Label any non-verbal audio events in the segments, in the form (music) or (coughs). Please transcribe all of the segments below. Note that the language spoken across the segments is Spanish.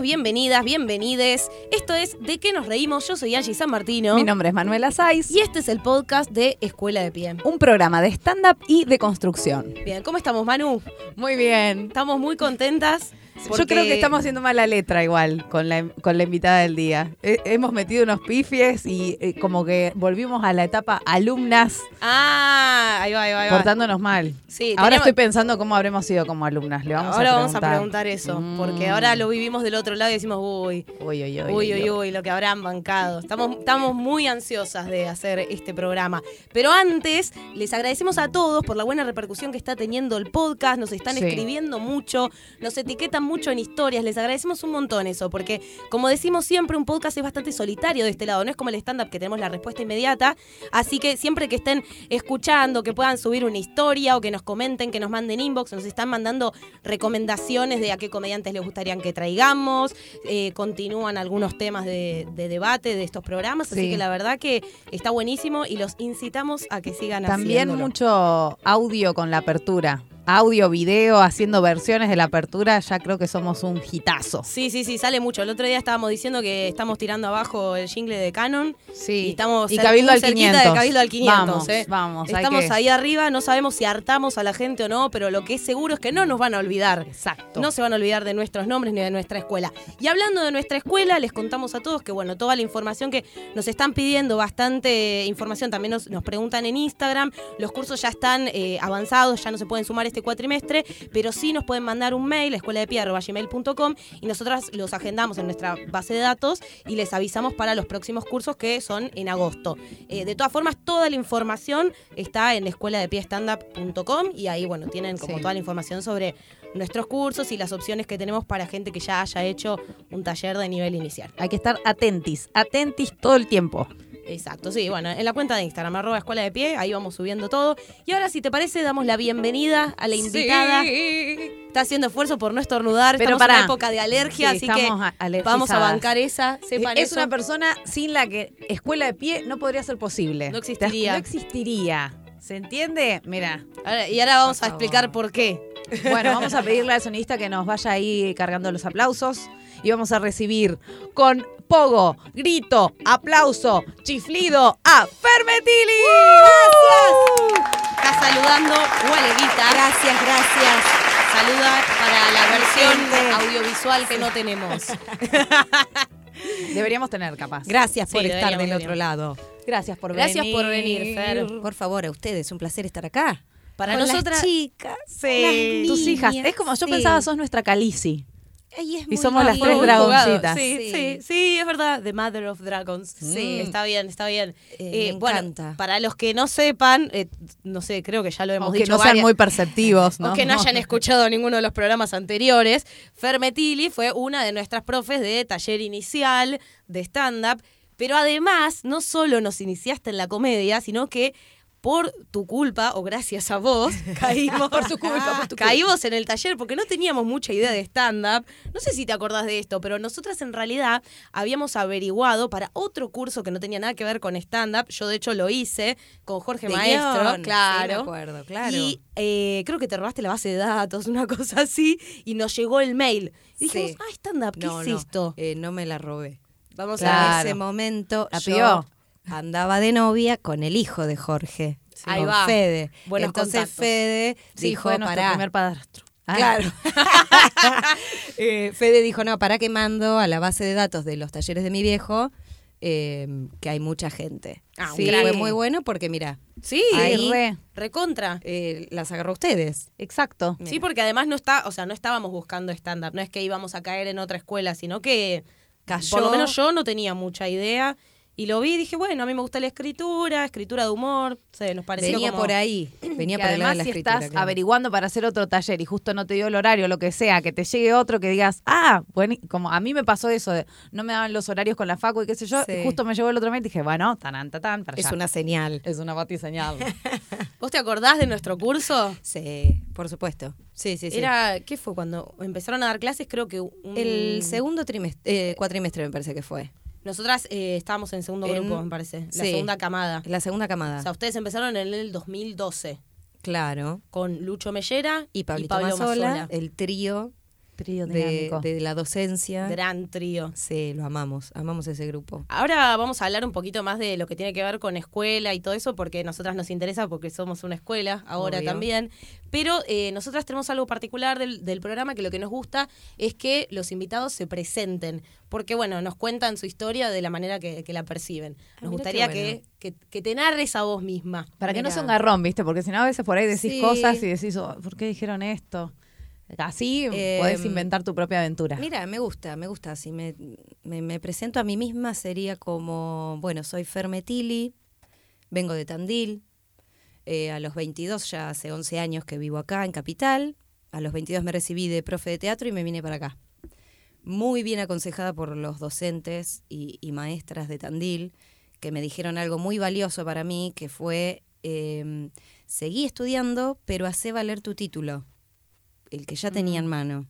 Bienvenidos, bienvenidas, bienvenides. Esto es De qué nos reímos. Yo soy Angie San Martino. Mi nombre es Manuela Saiz. Y este es el podcast de Escuela de Pie. Un programa de stand-up y de construcción. Bien, ¿cómo estamos, Manu? Muy bien. Estamos muy contentas. Yo creo que estamos haciendo mala letra igual con la, con la invitada del día. He- hemos metido unos pifies y eh, como que volvimos a la etapa alumnas Ah, ahí va, ahí va. ahí va. portándonos mal. Sí, Ahora estoy pensando cómo habremos sido como alumnas. Le vamos ahora a vamos a preguntar eso, Mm. porque ahora lo vivimos del otro lado y decimos, uy, Uy, uy, uy. uy, uy, uy, lo que habrán bancado. Estamos, estamos muy ansiosas de hacer este programa. Pero antes, les agradecemos a todos por la buena repercusión que está teniendo el podcast. Nos están Sí. escribiendo mucho, nos etiquetan mucho en historias. Les agradecemos un montón eso, porque como decimos siempre, un podcast es bastante solitario de este lado. No es como el stand-up que tenemos la respuesta inmediata. Así que siempre que estén escuchando, que puedan subir una historia o que nos comenten, que nos manden inbox, nos están mandando recomendaciones de a qué comediantes les gustaría que traigamos. Eh, continúan algunos temas de, de debate de estos programas. Así Sí. que la verdad que está buenísimo y los incitamos a que sigan También haciéndolo. mucho audio con la apertura. Audio, video, haciendo versiones de la apertura. Ya creo que somos un hitazo. Sí, sí, sí, sale mucho. El otro día estábamos diciendo que estamos tirando abajo el jingle de Canon. Sí. Y estamos y Cabildo al cerquita 500. de Cabildo al 500. Vamos, ¿eh? vamos. Estamos que- ahí arriba, no sabemos si hartamos a la gente o no, pero lo que es seguro es que no nos van a olvidar. Exacto. No se van a olvidar de nuestros nombres ni de nuestra escuela. Y hablando de nuestra escuela, les contamos a todos que, bueno, toda la información que nos están pidiendo, bastante información, también nos, nos preguntan en Instagram. Los cursos ya están eh, avanzados, ya no se pueden sumar este cuatrimestre, pero sí nos pueden mandar un mail, escueladepie.gmail.com, y nosotras los agendamos en nuestra base de datos y les avisamos para los próximos cursos que son en agosto. Eh, de todas formas, toda la información está en escueladepiestandup.com y ahí, bueno, tienen como Sí. toda la información sobre nuestros cursos y las opciones que tenemos para gente que ya haya hecho un taller de nivel inicial. Hay que estar atentis, atentis todo el tiempo. Exacto, sí, bueno, en la cuenta de Instagram, arroba escuela de pie, ahí vamos subiendo todo. Y ahora, si te parece, damos la bienvenida a la invitada. Está haciendo esfuerzo por no estornudar, Pero estamos en pará. una época de alergia, Sí, así que vamos a bancar esa, sepan es eso. una persona sin la que escuela de pie no podría ser posible. No existiría. No existiría. ¿Se entiende? Mira. Y ahora vamos Por a explicar por qué. Bueno, vamos a pedirle al sonista que nos vaya ahí cargando los aplausos y vamos a recibir con pogo, grito, aplauso, chiflido a Fermetili. Está saludando Gualeguita. Gracias, gracias. Saluda para la versión audiovisual que no tenemos. (laughs) Deberíamos tener capaz. Gracias Sí, por estar del otro lado. Gracias por Gracias venir. por venir, Fer. Por favor, a ustedes, un placer estar acá. Para Con nosotras. las chicas, Sí. las Tus hijas. Es como yo sí. pensaba, sos nuestra Calici. Ay, es Y somos las tres dragoncitas. Sí, sí, sí, es verdad. The Mother of Dragons. Sí, Mm. está bien, está bien. Eh, me bueno, encanta. para los que no sepan, eh, no sé, creo que ya lo hemos O que dicho no sean muy perceptivos, (laughs) ¿no? O que no hayan escuchado ninguno de los programas anteriores. Fermetili fue una de nuestras profes de taller inicial de stand-up. Pero además, no solo nos iniciaste en la comedia, sino que por tu culpa, o gracias a vos, (laughs) caímos, Por tu culpa, por tu culpa. caímos en el taller porque no teníamos mucha idea de stand-up. No sé si te acordás de esto, pero nosotras en realidad habíamos averiguado para otro curso que no tenía nada que ver con stand-up. Yo, de hecho, lo hice con Jorge De Maestro, guion, sí, claro. me acuerdo, claro. Y eh, creo que te robaste la base de datos, (laughs) una cosa así, y nos llegó el mail. Y dijimos, Sí. ah, stand-up, ¿qué no, es no, esto? eh, no me la robé. Vamos Claro. a En ese momento ¿La yo? Andaba de novia con el hijo de Jorge, Ahí con va. Fede. Buenos Entonces contactos. Fede Sí, dijo, fue nuestro pará. primer padrastro. Ah, Claro. (laughs) Eh, Fede dijo, no, para que mando a la base de datos de los talleres de mi viejo, eh, que hay mucha gente. Ah, un sí, fue muy bueno porque, mira, Sí, Ahí- re. recontra. eh, las agarró ustedes. Exacto. Sí, porque además no está, o sea, no estábamos buscando stand-up, no es que íbamos a caer en otra escuela, sino que Cayó. por lo menos yo no tenía mucha idea. Y lo vi y dije, bueno, a mí me gusta la escritura, escritura de humor, se nos pareció Venía como- por ahí. Venía por el lado de la si escritura. estás claro. averiguando para hacer otro taller y justo no te dio el horario, lo que sea, que te llegue otro que digas, ah, bueno, como a mí me pasó eso, de, no me daban los horarios con la facu y qué sé yo, Sí. y justo me llegó el otro mes y dije, bueno, tan, tan, tan, para Es allá. una señal. es una batiseñal. (laughs) ¿Vos te acordás de nuestro curso? Sí, por supuesto. Sí, sí, sí. Era, ¿qué fue? Cuando empezaron a dar clases, creo que un- el segundo trimestre, eh, cuatrimestre me parece que fue. Nosotras eh, estábamos en segundo En- grupo, me parece. La sí. segunda camada. La segunda camada. O sea, ustedes empezaron en el 2012 claro. con Lucho Mellera Y Pablito Pablo Mazzola, Mazzola. el trío Trío de, la docencia. Gran trío. Sí, lo amamos, amamos ese grupo. Ahora vamos a hablar un poquito más de lo que tiene que ver con escuela y todo eso, porque a nosotras nos interesa, porque somos una escuela ahora Obvio. también. Pero eh, nosotras tenemos algo particular del, del programa que lo que nos gusta es que los invitados se presenten, porque bueno, nos cuentan su historia de la manera que, que la perciben. Ah, Nos mira gustaría que, que, que te narres a vos misma. Para que no sea un garrón, ¿viste? Porque si no, a veces por ahí decís Sí. cosas y decís, oh, ¿por qué dijeron esto? Así Eh, podés inventar tu propia aventura. Mira, me gusta, me gusta. Si me, me, me presento a mí misma sería como, bueno, soy Fermetili, vengo de Tandil, eh, a los 22 ya hace 11 años que vivo acá en Capital, a los 22 me recibí de profe de teatro y me vine para acá. Muy bien aconsejada por los docentes y, y maestras de Tandil, que me dijeron algo muy valioso para mí, que fue, eh, seguí estudiando, pero hacé valer tu título, el que ya tenía en mano.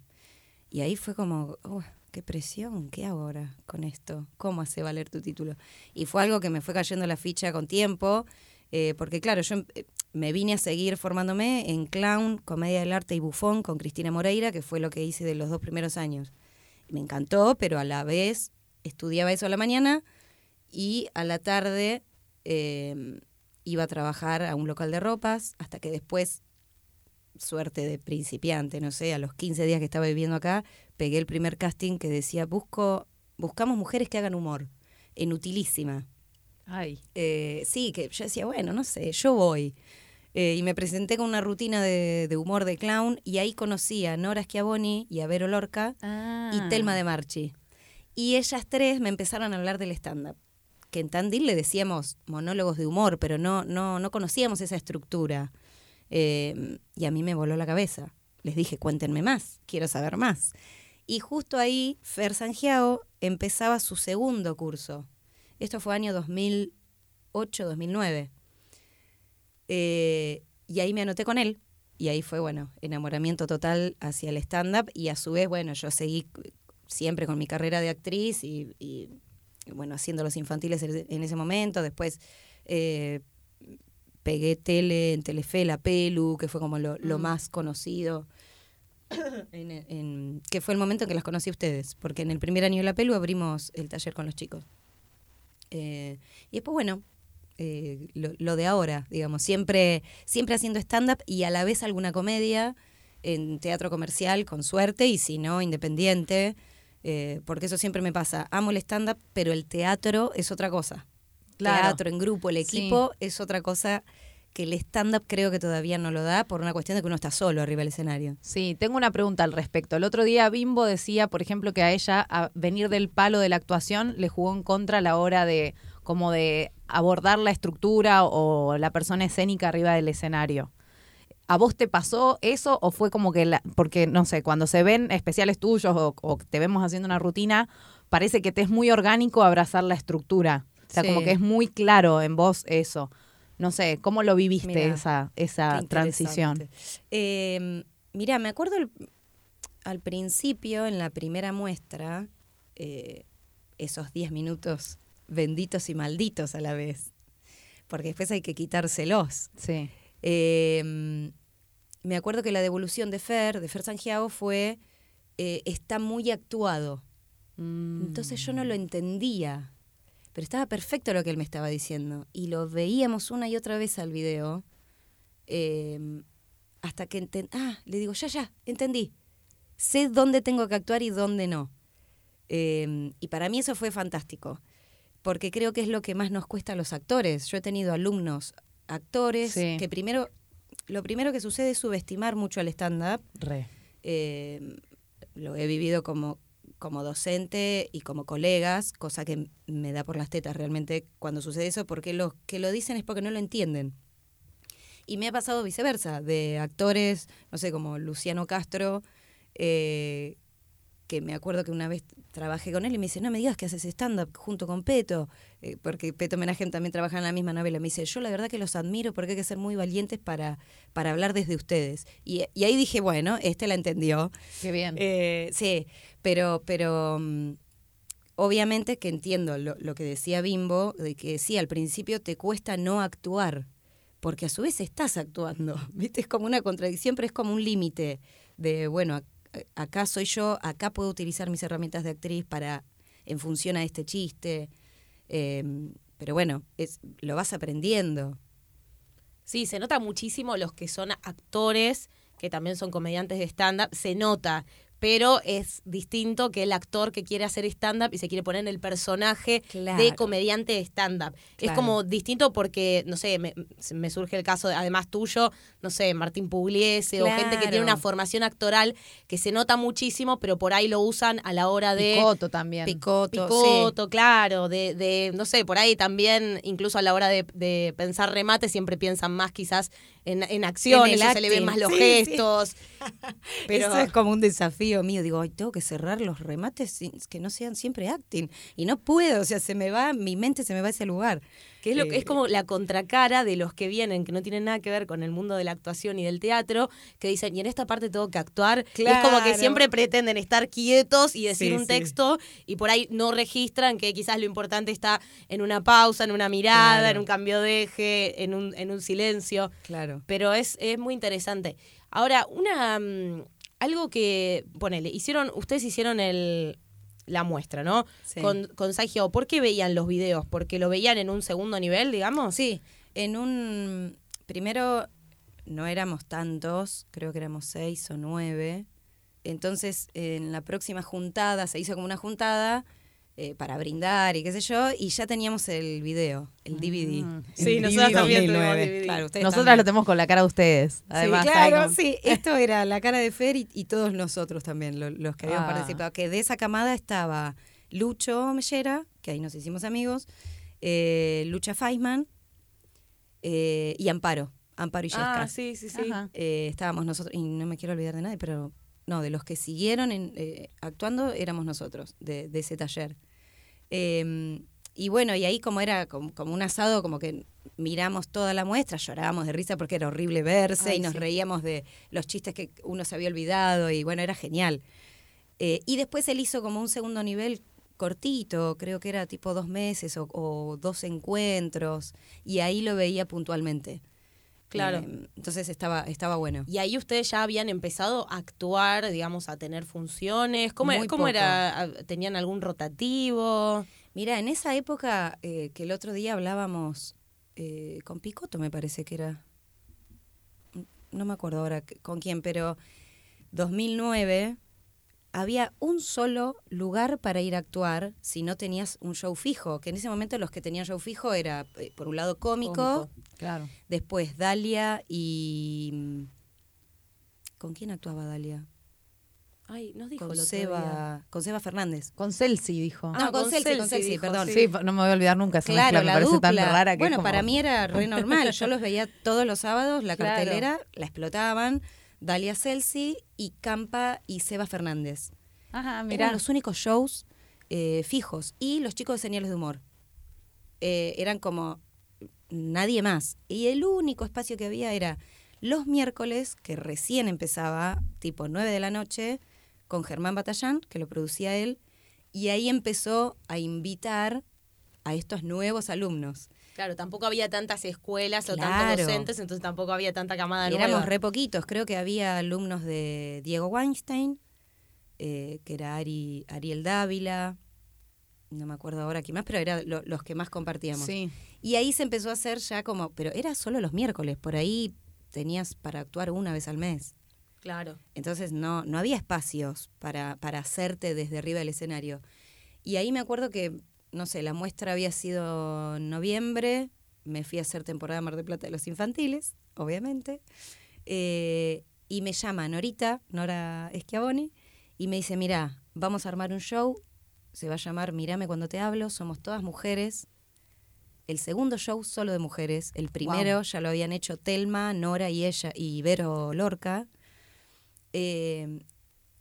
Y ahí fue como, "Oh, qué presión, ¿qué hago ahora con esto? ¿Cómo hace valer tu título? Y fue algo que me fue cayendo la ficha con tiempo, eh, porque claro, yo em- eh, me vine a seguir formándome en clown, comedia del arte y bufón con Cristina Moreira, que fue lo que hice de los dos primeros años. Me encantó, pero a la vez estudiaba eso a la mañana y a la tarde eh, iba a trabajar a un local de ropas, hasta que después suerte de principiante, no sé, a los 15 días que estaba viviendo acá, pegué el primer casting que decía, busco, buscamos mujeres que hagan humor, en Utilísima. Ay. Eh, sí, que yo decía, bueno, no sé, yo voy. Eh, y me presenté con una rutina de, de humor de clown y ahí conocí a Nora Schiavoni y a Vero Lorca Ah. y Telma de Marchi. Y ellas tres me empezaron a hablar del stand-up. Que en Tandil le decíamos monólogos de humor, pero no, no, no conocíamos esa estructura. Eh, y a mí me voló la cabeza. Les dije, cuéntenme más, quiero saber más. Y justo ahí, Fer Sangiao empezaba su segundo curso. Esto fue año 2008, 2009. Eh, y ahí me anoté con él. Y ahí fue, bueno, enamoramiento total hacia el stand-up. Y a su vez, bueno, yo seguí siempre con mi carrera de actriz y, bueno, haciendo los infantiles en en ese momento. Después eh, pegué tele en Telefe, La Pelu, que fue como lo, lo Mm. más conocido. (coughs) en, en- que fue el momento en que las conocí a ustedes, porque en el primer año de La Pelu abrimos el taller con los chicos. Eh, y después, bueno, eh, lo, lo de ahora, digamos, siempre, siempre haciendo stand-up y a la vez alguna comedia en teatro comercial, con suerte, y si no, independiente, eh, porque eso siempre me pasa. Amo el stand-up, pero el teatro es otra cosa. Claro. Teatro en grupo, el Sí. equipo es otra cosa que el stand-up creo que todavía no lo da por una cuestión de que uno está solo arriba del escenario. Sí, tengo una pregunta al respecto. El otro día Bimbo decía, por ejemplo, que a ella a venir del palo de la actuación le jugó en contra a la hora de como de abordar la estructura o la persona escénica arriba del escenario. ¿A vos te pasó eso o fue como que, la, porque no sé, cuando se ven especiales tuyos o, o te vemos haciendo una rutina, parece que te es muy orgánico abrazar la estructura? O sea, Sí. como que es muy claro en vos eso. No sé, ¿cómo lo viviste Mirá, esa, esa transición? Eh, mira, me acuerdo el- al principio, en la primera muestra, eh, esos 10 minutos benditos y malditos a la vez, porque después hay que quitárselos. Sí. Eh, me acuerdo que la devolución de Fer, de Fer Sangiao, fue, eh, está muy actuado. Entonces yo no lo entendía, pero estaba perfecto lo que él me estaba diciendo. Y lo veíamos una y otra vez al video, eh, hasta que enten- ah, le digo, ya, ya, entendí. Sé dónde tengo que actuar y dónde no. Eh, y para mí eso fue fantástico, porque creo que es lo que más nos cuesta a los actores. Yo he tenido alumnos actores Sí. que primero, lo primero que sucede es subestimar mucho al stand-up Re. eh, lo he vivido como, como docente y como colegas, cosa que me da por las tetas realmente cuando sucede eso, porque los que lo dicen es porque no lo entienden. Y me ha pasado viceversa, de actores, no sé, como Luciano Castro, eh, que me acuerdo que una vez trabajé con él y me dice, no me digas que haces stand-up junto con Peto, eh, porque Peto Menajem también trabaja en la misma novela. Me dice, yo la verdad que los admiro porque hay que ser muy valientes para, para hablar desde ustedes. Y, y ahí dije, bueno, este la entendió. Qué bien. Eh, sí, pero, pero mm, obviamente que entiendo lo, lo que decía Bimbo, de que sí, al principio te cuesta no actuar, porque a su vez estás actuando, (laughs) ¿viste? Es como una contradicción, pero es como un límite de, bueno, ac- acá soy yo, acá puedo utilizar mis herramientas de actriz para, en función a este chiste. Em, pero bueno, es, lo vas aprendiendo. Sí, se nota muchísimo los que son actores, que también son comediantes de stand-up, se nota pero es distinto que el actor que quiere hacer stand-up y se quiere poner en el personaje de comediante de stand-up. Es como distinto porque, no sé, me, surge el caso, además tuyo, no sé, Martín Pugliese o gente que tiene una formación actoral que se nota muchísimo, pero por ahí lo usan a la hora de... Picoto también. Picoto, Picoto claro, de, de, no sé, por ahí también, incluso a la hora de, pensar remate, siempre piensan más quizás en, en acciones, se le ven más los gestos. (laughs) Pero... Eso es como un desafío mío, digo, Ay, tengo que cerrar los remates que no sean siempre acting. Y no puedo, o sea, se me va, mi mente se me va a ese lugar. Que es, lo, es eh, como la contracara de los que vienen, que no tienen nada que ver con el mundo de la actuación y del teatro, que dicen, y en esta parte tengo que actuar. es como que siempre pretenden estar quietos y decir un texto, y por ahí no registran que quizás lo importante está en una pausa, en una mirada, en un cambio de eje, en un, en un silencio. Claro. Pero es, es muy interesante. Ahora, una, mm, algo que, ponele, hicieron, ustedes hicieron el, la muestra, ¿no? Con, con ¿por qué veían los videos? ¿Porque lo veían en un segundo nivel, digamos? Sí, en un, primero no éramos tantos, creo que éramos seis o nueve. Entonces, en la próxima juntada, se hizo como una juntada, eh, para brindar y qué sé yo, y ya teníamos el video, el DVD. Mm. Sí, nosotros también tenemos DVD. Nosotras lo tenemos con la cara de ustedes. Además, sí, claro, sí. Esto era la cara de Fer y, todos nosotros también, los que habíamos ah. participado. Que de esa camada estaba Lucho Mellera, que ahí nos hicimos amigos, eh, Lucha Feisman eh, y Amparo. Amparo y Jessica. Ah, sí, sí, sí. estábamos nosotros, y no me quiero olvidar de nadie, pero no, de los que siguieron eh, actuando éramos nosotros, de, ese taller. Em, y bueno, y ahí como era como, un asado, como que miramos toda la muestra, llorábamos de risa porque era horrible verse y nos reíamos de los chistes que uno se había olvidado y bueno, era genial. Eh, y después él hizo como un segundo nivel cortito, creo que era tipo dos meses o dos encuentros, y ahí lo veía puntualmente. Claro. Em, entonces estaba, estaba bueno. Y ahí ustedes ya habían empezado a actuar, digamos, a tener funciones. ¿Cómo, ¿cómo era? ¿Tenían algún rotativo? Mira, en esa época eh, que el otro día hablábamos eh, con Picoto, me parece que era. No me acuerdo ahora con quién, pero 2009 había un solo lugar para ir a actuar si no tenías un show fijo, que en ese momento los que tenían show fijo era, eh, por un lado, cómico, claro. después Dalia y... Mm, ¿Con quién actuaba Dalia? Ay, nos dijo con Seba, con Seba Fernández. Con Celsi dijo. Ah, con, Celsi, con Celsi, perdón. Sí, no me voy a olvidar nunca esa claro, me parece tan rara que Bueno, para mí era re normal, yo los veía todos los sábados, la (laughs) cartelera, la explotaban Dalia Celsi y Campa y Seba Fernández. Ajá, mira. Eran los únicos shows eh, fijos. Y los chicos de señales de humor. Eh, eran como nadie más. Y el único espacio que había era los miércoles, que recién empezaba, tipo 9 de la noche, con Germán Batallán, que lo producía él, y ahí empezó a invitar a estos nuevos alumnos. Claro, tampoco había tantas escuelas o tantos docentes, entonces tampoco había tanta camada nueva. Éramos re poquitos, creo que había alumnos de Diego Weinstein, eh, que era Ari, Ariel Dávila, no me acuerdo ahora quién más, pero eran los que más compartíamos. Sí. Y ahí se empezó a hacer ya como, pero era solo los miércoles, por ahí tenías para actuar una vez al mes. Claro. Entonces no, no había espacios para, para hacerte desde arriba del escenario. Y ahí me acuerdo que no sé, la muestra había sido en noviembre, me fui a hacer temporada Mar de Plata de los infantiles, obviamente, eh, y me llama Norita, Nora Schiavoni, y me dice, mira, vamos a armar un show, se va a llamar Mírame cuando te hablo, somos todas mujeres. El segundo show solo de mujeres, el primero ya lo habían hecho Telma, Nora y ella, y Vero Lorca. Eh,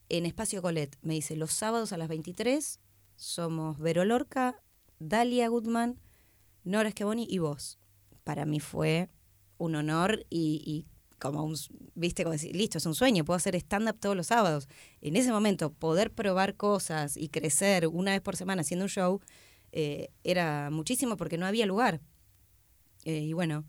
en Espacio Colet, me dice, los sábados a las 23 somos Vero Lorca, Dalia Goodman, Nora Esqueboni y vos. Para mí fue un honor y, como un, viste, como decir, listo, es un sueño, puedo hacer stand-up todos los sábados. En ese momento, poder probar cosas y crecer una vez por semana haciendo un show, eh, era muchísimo porque no había lugar. Eh, y bueno,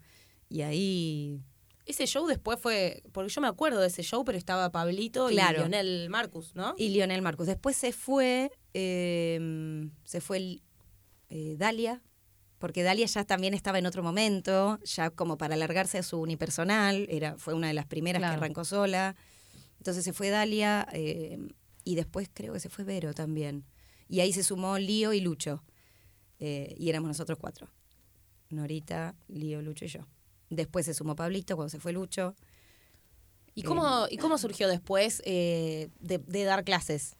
y ahí Ese show después fue, porque yo me acuerdo de ese show, pero estaba Pablito Claro. y Lionel Marcus, ¿no? Y Lionel Marcus. Después se fue, eh, se fue eh, Dalia, porque Dalia ya también estaba en otro momento, ya como para alargarse a su unipersonal, era, fue una de las primeras Claro. que arrancó sola. Entonces se fue Dalia eh, y después creo que se fue Vero también. Y ahí se sumó Lío y Lucho. eh, y éramos nosotros cuatro. Norita, Lío, Lucho y yo. Después se sumó Pablito cuando se fue Lucho. ¿Y cómo, ¿y cómo surgió después de, de dar clases?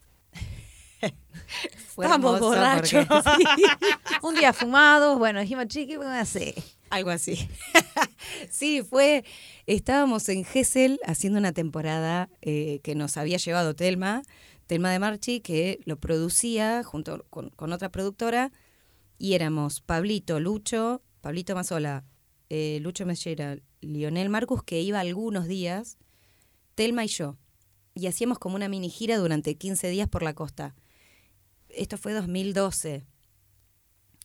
(laughs) Fue hermoso borrachos. porque- (laughs) (laughs) Un día fumados, bueno, dijimos, chiqui, ¿qué vamos a hacer? Algo así. sí, fue. Estábamos en Gessel haciendo una temporada eh, que nos había llevado Telma, Telma de Marchi, que lo producía junto con, con otra productora. Y éramos Pablito, Lucho, Pablito Mazola, eh, Lucho Mellera, Lionel Marcus, que iba algunos días, Telma y yo. Y hacíamos como una mini gira durante 15 días por la costa. Esto fue 2012.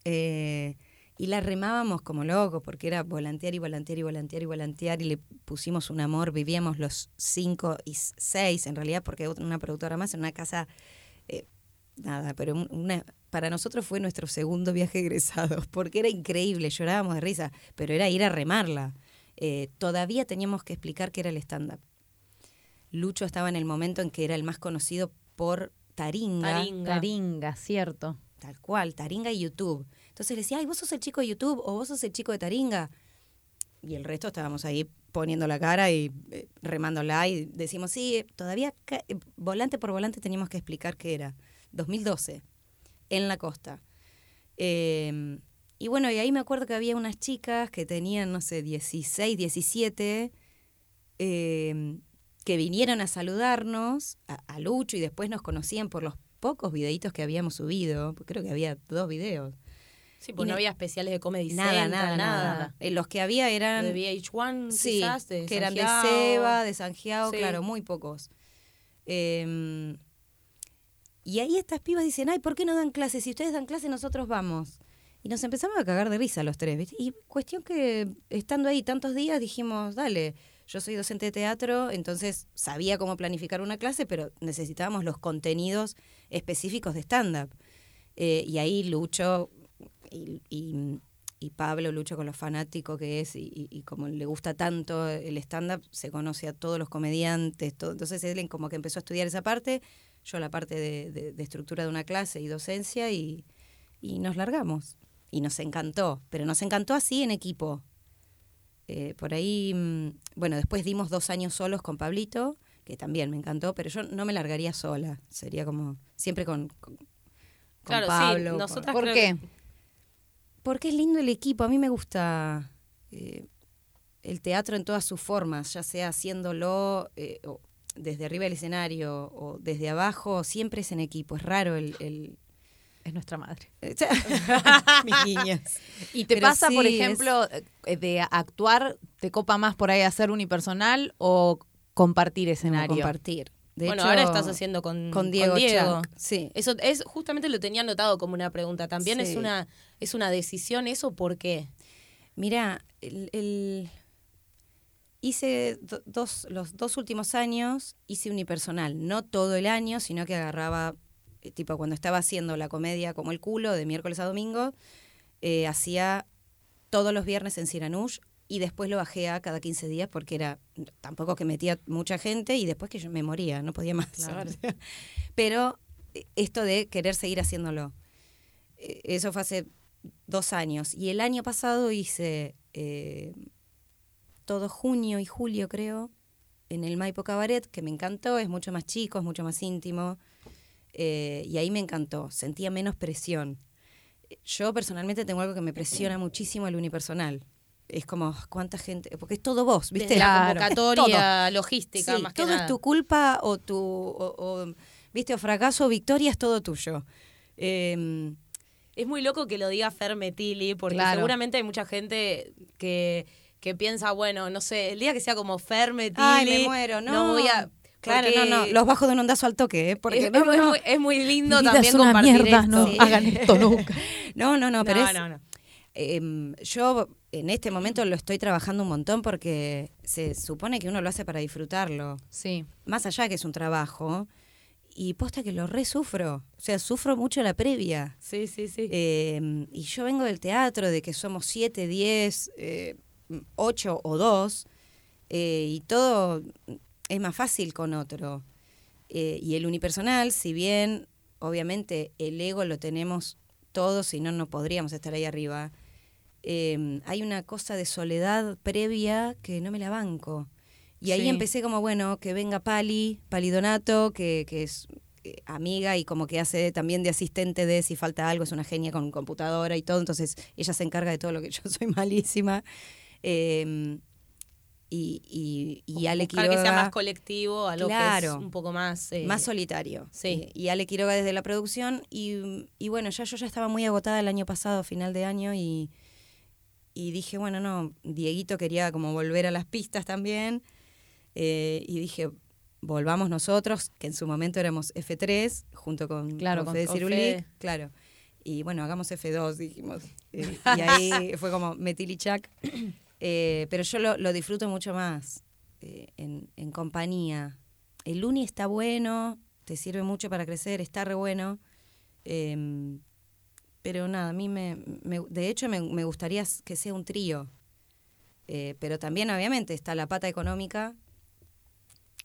Eh, y la remábamos como locos, porque era volantear y volantear y volantear y volantear, y le pusimos un amor, vivíamos los cinco y seis, en realidad, porque una productora más en una casa, eh, nada, pero para nosotros fue nuestro segundo viaje egresado, (laughs) porque era increíble, llorábamos de risa, pero era ir a remarla. Eh, todavía teníamos que explicar qué era el stand-up. Lucho estaba en el momento en que era el más conocido por Taringa. Taringa. Taringa, cierto. Tal cual, Taringa y YouTube. Entonces le decía, ay, vos sos el chico de YouTube o vos sos el chico de Taringa. Y el resto estábamos ahí poniendo la cara y eh, remándola y decimos, sí, todavía eh, volante por volante teníamos que explicar qué era. 2012, en la costa. Eh, y bueno, y ahí me acuerdo que había unas chicas que tenían, no sé, 16, 17, eh, que vinieron a saludarnos, a, a Lucho, y después nos conocían por los pocos videitos que habíamos subido, creo que había dos videos. Sí, pues no no- había especiales de Comedy Nada, Central, nada, nada. Eh, los que había eran... De VH1, Sí, quizás, de que eran de. Seba, de Sanjiao, Sí. claro, muy pocos. Eh, y ahí estas pibas dicen, ay, ¿por qué no dan clases? Si ustedes dan clases, nosotros vamos. Y nos empezamos a cagar de risa los tres, ¿viste? Y cuestión que estando ahí tantos días dijimos, dale, yo soy docente de teatro, entonces sabía cómo planificar una clase, pero necesitábamos los contenidos específicos de stand-up. Eh, y ahí Lucho y, y- y Pablo, Lucho con lo fanático que es y, y- como le gusta tanto el stand-up, se conoce a todos los comediantes, todo. entonces él como que empezó a estudiar esa parte, yo la parte de, de- de estructura de una clase y docencia y nos largamos. Y nos encantó, pero nos encantó así en equipo. Eh, por ahí, mm, bueno, después dimos dos años solos con Pablito, que también me encantó, pero yo no me largaría sola, sería como siempre con, con, con Claro, sí, Pablo. con- nosotras ¿Por creo qué? porque es lindo el equipo. A mí me gusta eh, el teatro en todas sus formas, ya sea haciéndolo eh, o desde arriba del escenario o desde abajo, siempre es en equipo. Es raro el... el- Es nuestra madre. (laughs) Mis niñas. ¿Y te Pero pasa, por sí, ejemplo, eh, de actuar, te copa más por ahí hacer unipersonal o compartir No, escenario? compartir. De bueno, hecho, ahora estás haciendo con, con Diego, Diego. Chac, Sí. Eso es justamente lo tenía anotado como una pregunta. También es una es una decisión eso, ¿por qué? Mira, el, el- hice do- dos, los dos últimos años, hice unipersonal, no todo el año, sino que agarraba, tipo cuando estaba haciendo la comedia como el culo, de miércoles a domingo, eh, hacía todos los viernes en Siranush y después lo bajé a cada 15 días porque era tampoco que metía mucha gente y después que yo me moría, no podía más. Claro. (laughs) Pero eh, esto de querer seguir haciéndolo, eh, eso fue hace dos años. Y el año pasado hice eh, todo junio y julio, creo, en el Maipo Cabaret, que me encantó, es mucho más chico, es mucho más íntimo. Eh, y ahí me encantó, sentía menos presión. Yo personalmente tengo algo que me presiona muchísimo el unipersonal. Es como, ¿cuánta gente? Porque es todo vos, ¿viste? Desde la convocatoria, logística, Sí, más que todo nada. es tu culpa o tu, o, o, viste, o fracaso o victoria es todo tuyo. Eh, Es muy loco que lo diga Fer Metilli, porque Claro. seguramente hay mucha gente que, que piensa, bueno, no sé, el día que sea como Fer Metilli, Ay, me muero, no. voy a... claro, no, no, los bajo de un ondazo al toque, ¿eh? Porque es, no, es muy- no, es muy lindo Mi vida también es una compartir mierda, esto. no Sí. hagan esto (laughs) nunca. no, no, no, pero es, em, yo en este momento lo estoy trabajando un montón porque se supone que uno lo hace para disfrutarlo. Sí. Más allá que es un trabajo. Y posta que lo re sufro. O sea, sufro mucho la previa. Sí, sí, sí. Eh, y yo vengo del teatro, de que somos siete, diez, eh, ocho o dos, eh, y todo es más fácil con otro. Eh, y el unipersonal, si bien obviamente el ego lo tenemos todos, si no, no podríamos estar ahí arriba, eh, hay una cosa de soledad previa que no me la banco. Y ahí Sí. empecé como, bueno, que venga Pali, Pali Donato, que, que es eh, amiga y como que hace también de asistente de si falta algo, es una genia con computadora y todo, entonces ella se encarga de todo lo que yo (laughs) soy malísima. Eh, y, y, y Ale Buscar que sea Quiroga- más colectivo, algo que Claro. es un poco más... eh, más solitario. sí. Eh, y Ale Quiroga desde la producción. Y, y bueno, ya yo ya estaba muy agotada el año pasado, final de año, y, y dije, bueno, no, Dieguito quería como volver a las pistas también. eh, y dije, volvamos nosotros, que en su momento éramos F3, junto con, Claro, con con- Fede Cirulic. Claro. Y bueno, hagamos F2, dijimos. (laughs) Eh, y ahí fue como Metilichac. Eh, pero yo lo, lo disfruto mucho más eh, en, en compañía. El uni está bueno, te sirve mucho para crecer, está re bueno. em, pero nada, a mí me, me- de hecho me, me gustaría que sea un trío. Eh, pero también obviamente está la pata económica.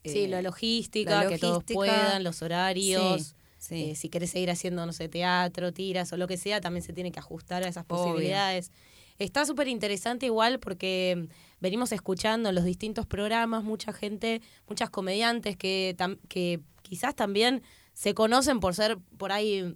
Sí, eh, la logística, la que todos puedan, los horarios. Sí, sí. eh, si querés seguir haciendo, no sé, teatro, tiras o lo que sea, también se tiene que ajustar a esas Obvio. posibilidades. Está súper interesante igual porque mm, venimos escuchando en los distintos programas mucha gente, muchas comediantes que, tam- que quizás también se conocen por ser por ahí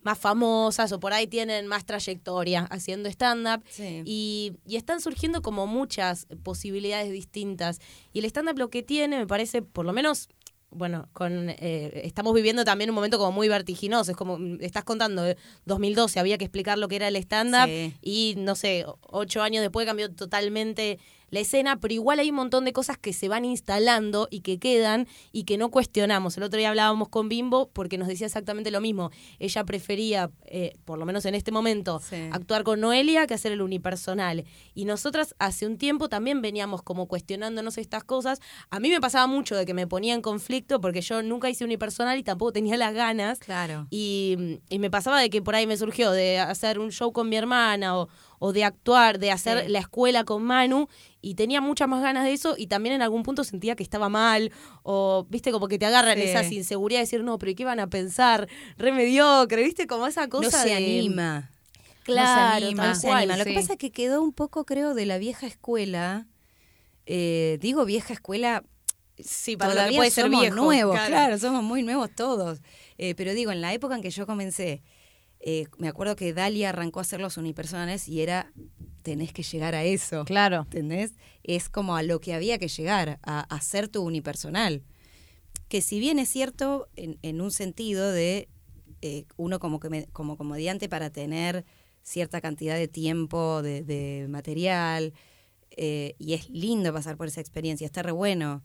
más famosas o por ahí tienen más trayectoria haciendo stand-up. Sí. Y, y están surgiendo como muchas posibilidades distintas. Y el stand-up lo que tiene, me parece, por lo menos, bueno, con eh, estamos viviendo también un momento como muy vertiginoso. Es como, mm, estás contando, eh, 2012 había que explicar lo que era el stand-up Sí. y, no sé, ocho años después cambió totalmente la escena, pero igual hay un montón de cosas que se van instalando y que quedan y que no cuestionamos. El otro día hablábamos con Bimbo porque nos decía exactamente lo mismo. Ella prefería, eh, por lo menos en este momento, Sí. actuar con Noelia que hacer el unipersonal. Y nosotras hace un tiempo también veníamos como cuestionándonos estas cosas. A mí me pasaba mucho de que me ponía en conflicto porque yo nunca hice unipersonal y tampoco tenía las ganas. Claro. Y, y me pasaba de que por ahí me surgió de hacer un show con mi hermana o, o de actuar, de hacer Sí. la escuela con Manu y tenía muchas más ganas de eso y también en algún punto sentía que estaba mal o, viste, como que te agarran Sí. esas inseguridades de decir, no, pero ¿y qué van a pensar? Re mediocre, viste, como esa cosa no se de- anima. Claro, anima. tal No se cual. anima. Lo que pasa es que quedó un poco, creo, de la vieja escuela. Eh, digo vieja escuela, Sí, para lo que todavía puede ser somos viejo. nuevos, claro. somos muy nuevos todos. Eh, pero digo, en la época en que yo comencé, eh, me acuerdo que Dalia arrancó a hacer los unipersonales y era, tenés que llegar a eso. Claro. ¿Entendés? Es como a lo que había que llegar, a a hacer tu unipersonal. Que si bien es cierto en, en un sentido de eh, uno como, que me- como comediante para tener cierta cantidad de tiempo, de, de material, eh, y es lindo pasar por esa experiencia, está re bueno.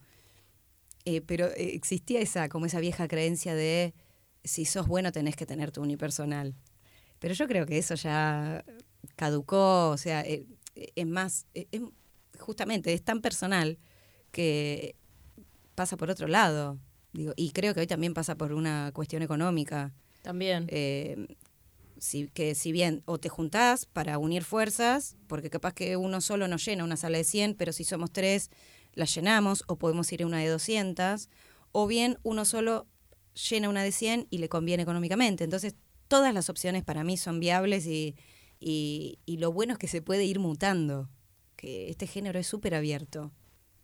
Eh, pero existía esa, como esa vieja creencia de si sos bueno tenés que tener tu unipersonal. Pero yo creo que eso ya caducó, o sea, eh, es más, eh, es- justamente es tan personal que pasa por otro lado. Digo, y creo que hoy también pasa por una cuestión económica. También. Eh, si, que si bien o te juntás para unir fuerzas, porque capaz que uno solo no llena una sala de 100, pero si somos tres, la llenamos, o podemos ir a una de 200, o bien uno solo llena una de 100 y le conviene económicamente. Entonces, todas las opciones para mí son viables y, y, y lo bueno es que se puede ir mutando, que este género es súper abierto.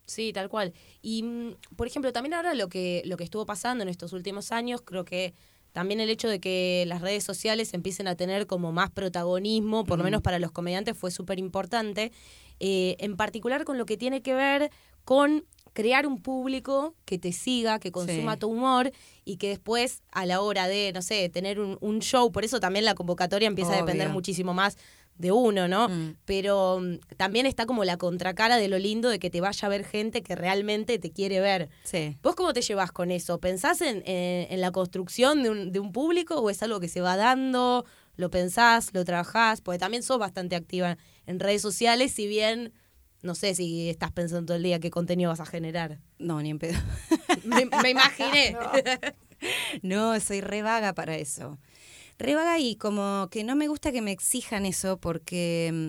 Sí, tal cual. Y, mm, por ejemplo, también ahora lo que, lo que estuvo pasando en estos últimos años, creo que también el hecho de que las redes sociales empiecen a tener como más protagonismo, por lo Mm. menos para los comediantes, fue súper importante. Eh, en particular con lo que tiene que ver con crear un público que te siga, que consuma Sí. tu humor y que después a la hora de, no sé, tener un, un show, por eso también la convocatoria empieza a depender muchísimo más de uno, ¿no? Mm. Pero mm, también está como la contracara de lo lindo de que te vaya a ver gente que realmente te quiere ver. Sí. ¿Vos cómo te llevas con eso? ¿Pensás en, en- en la construcción de un, de un público o es algo que se va dando? lo pensás, lo trabajás, porque también sos bastante activa en redes sociales, si bien no sé si estás pensando todo el día qué contenido vas a generar. No, ni en pedo. (laughs) Me, me imaginé. (laughs) No, soy re vaga para eso. Re vaga y como que no me gusta que me exijan eso porque, mm,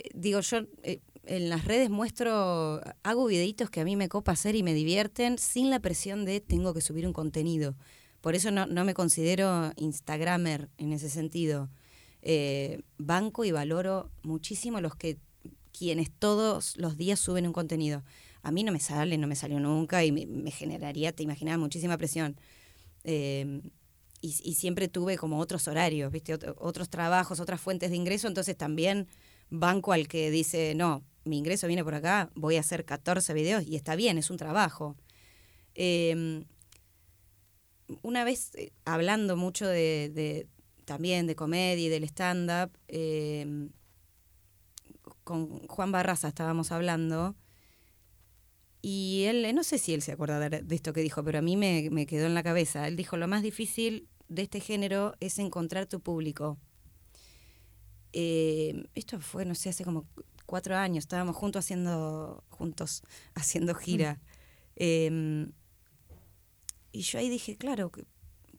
eh, digo, yo eh, en las redes muestro, hago videitos que a mí me copa hacer y me divierten sin la presión de tengo que subir un contenido. Por eso no, no me considero Instagramer en ese sentido. Eh, banco y valoro muchísimo los que quienes todos los días suben un contenido. A mí no me sale, no me salió nunca y me, generaría, te imaginas, muchísima presión. Eh, y, siempre tuve como otros horarios, ¿viste? Ot- otros trabajos, otras fuentes de ingreso, entonces también banco al que dice, no, mi ingreso viene por acá, voy a hacer 14 videos y está bien, es un trabajo. Eh, una vez eh, hablando mucho de, también de comedia y del stand-up, eh, con Juan Barraza estábamos hablando y él, eh, no sé si él se acuerda de, esto que dijo, pero a mí me, me quedó en la cabeza. Él dijo, lo más difícil de este género es encontrar tu público. Eh, esto fue, no sé, hace como cuatro años, estábamos juntos haciendo, juntos haciendo gira. Eh, y yo ahí dije, claro, que-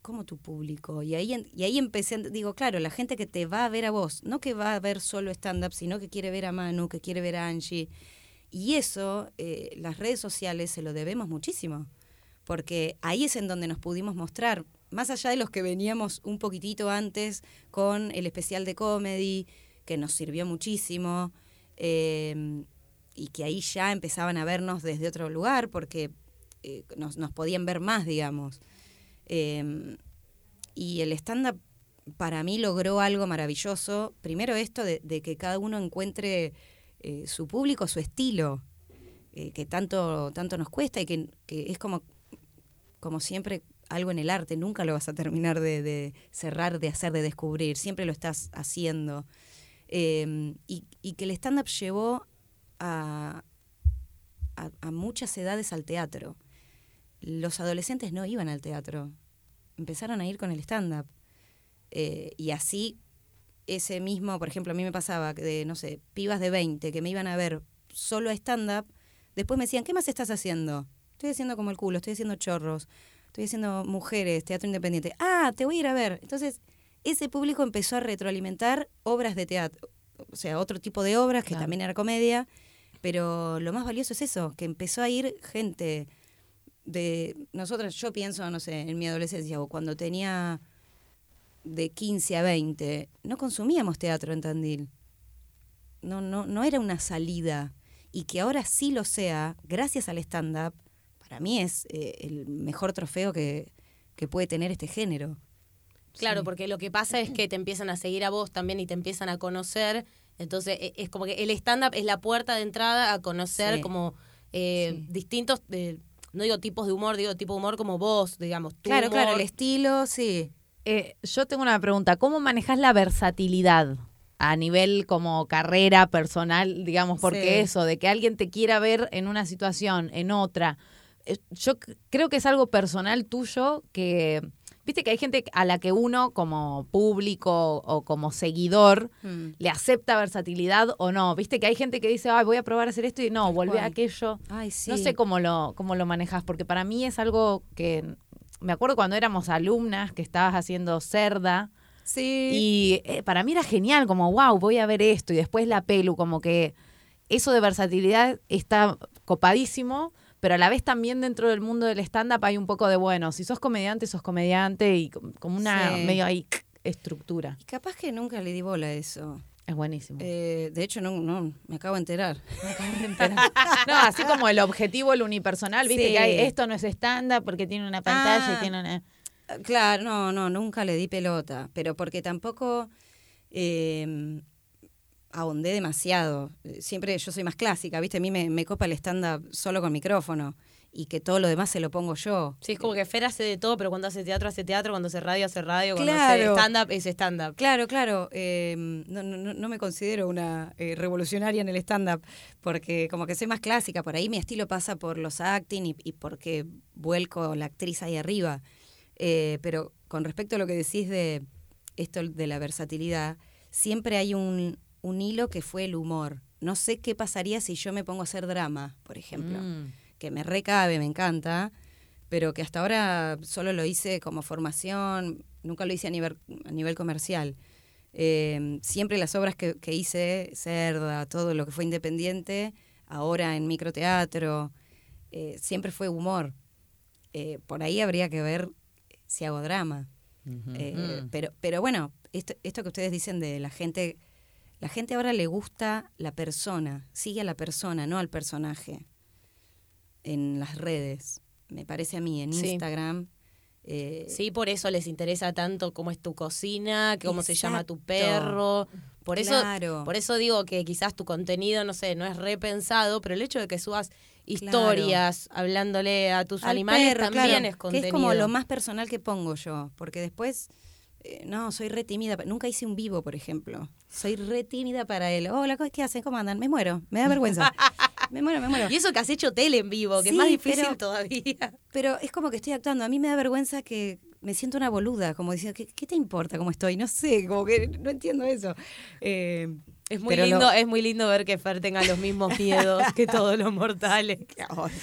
¿cómo tu público? Y ahí, y ahí empecé, digo, claro, la gente que te va a ver a vos, no que va a ver solo stand-up, sino que quiere ver a Manu, que quiere ver a Angie. Y eso, eh, las redes sociales se lo debemos muchísimo, porque ahí es en donde nos pudimos mostrar, más allá de los que veníamos un poquitito antes con el especial de comedy, que nos sirvió muchísimo, eh, y que ahí ya empezaban a vernos desde otro lugar, porque eh, nos, nos podían ver más, digamos. Eh, y el stand-up para mí logró algo maravilloso. Primero esto de, que cada uno encuentre eh, su público, su estilo, eh, que tanto, tanto nos cuesta y que, que es como, como siempre algo en el arte, nunca lo vas a terminar de, cerrar, de hacer, de descubrir, siempre lo estás haciendo. Eh, y, y que el stand-up llevó a, a muchas edades al teatro. Los adolescentes no iban al teatro, empezaron a ir con el stand-up. Eh, y así, ese mismo, por ejemplo, a mí me pasaba de, no sé, pibas de 20 que me iban a ver solo a stand-up, después me decían, ¿qué más estás haciendo? Estoy haciendo como el culo, estoy haciendo chorros, estoy haciendo mujeres, teatro independiente. Ah, te voy a ir a ver. Entonces, ese público empezó a retroalimentar obras de teatro, o sea, otro tipo de obras que Claro. también era comedia, pero lo más valioso es eso, que empezó a ir gente de nosotras, yo pienso, no sé, en mi adolescencia o cuando tenía de 15 a 20, no consumíamos teatro en Tandil. No, no, no era una salida. Y que ahora sí lo sea, gracias al stand-up, para mí es eh, el mejor trofeo que, que puede tener este género. Claro, Sí. porque lo que pasa es que te empiezan a seguir a vos también y te empiezan a conocer. Entonces e- es como que el stand-up es la puerta de entrada a conocer Sí. como eh, Sí. distintos, eh, no digo tipos de humor, digo tipo de humor como vos, digamos. tu Claro, claro, el estilo, sí. Eh, yo tengo una pregunta. ¿Cómo manejas la versatilidad a nivel como carrera personal, digamos? Porque Sí. eso, de que alguien te quiera ver en una situación, en otra. eh, Yo creo que es algo personal tuyo que, viste que hay gente a la que uno como público o como seguidor Mm. le acepta versatilidad o no. Viste que hay gente que dice, ay, voy a probar a hacer esto y no, volví a aquello. Ay, sí. No sé cómo lo, cómo lo manejas, porque para mí es algo que me acuerdo cuando éramos alumnas que estabas haciendo cerda Sí. y eh, para mí era genial, como wow, voy a ver esto y después la pelu, como que eso de versatilidad está copadísimo, pero a la vez también dentro del mundo del stand-up hay un poco de, bueno, si sos comediante, sos comediante y com- como una Sí. medio ahí estructura. Y capaz que nunca le di bola a eso. Es buenísimo. Eh, de hecho, no, no, me acabo de enterar. (laughs) No, así como el objetivo, el unipersonal, viste Sí. que hay, esto no es stand-up porque tiene una pantalla y Ah. tiene una... Claro, no, no, nunca le di pelota, pero porque tampoco eh, ahondé demasiado. Eh, Siempre yo soy más clásica, ¿viste? A mí me, me copa el stand-up solo con micrófono y que todo lo demás se lo pongo yo. Sí, es como que Fer hace de todo, pero cuando hace teatro hace teatro, cuando hace radio hace radio, cuando Claro. hace stand-up es stand-up. Claro, claro. eh, no, no, no- no me considero una eh, revolucionaria en el stand-up, porque como que soy más clásica, por ahí mi estilo pasa por los acting y, y porque vuelco la actriz ahí arriba. Eh, pero con respecto a lo que decís de, esto de la versatilidad, siempre hay un, un hilo que fue el humor. No sé qué pasaría si yo me pongo a hacer drama, por ejemplo, Mm. que me recabe, me encanta, pero que hasta ahora solo lo hice como formación, nunca lo hice a nivel, a nivel comercial. Eh, siempre las obras que, que hice, Cerda, todo lo que fue independiente, ahora en microteatro, eh, siempre fue humor. Eh, por ahí habría que ver si hago drama. Eh, Mm. pero, pero bueno, esto, esto que ustedes dicen de la gente, la gente ahora le gusta la persona, sigue a la persona, no al personaje en las redes. Me parece a mí, en Sí. Instagram. eh, Sí, por eso les interesa tanto cómo es tu cocina, cómo se llama tu perro. Por eso, Claro. por eso digo que quizás tu contenido, no sé, no es repensado, pero el hecho de que subas historias hablándole a tus al animales perro, también claro, es contenido. Que es como lo más personal que pongo yo, porque después, eh, no, soy re tímida. Nunca hice un vivo, por ejemplo. Soy re tímida para él. Hola, ¿qué hacen? ¿Cómo andan? Me muero, me da vergüenza. (laughs) me muero, me muero. Y eso que has hecho tele en vivo, que es más difícil pero- todavía. Pero es como que estoy actuando. A mí me da vergüenza que me siento una boluda, como diciendo, ¿qué, qué te importa cómo estoy? No sé, como que no entiendo eso. Eh, Es muy pero lindo, lo- es muy lindo ver que Fer tenga los mismos (laughs) miedos que todos los mortales.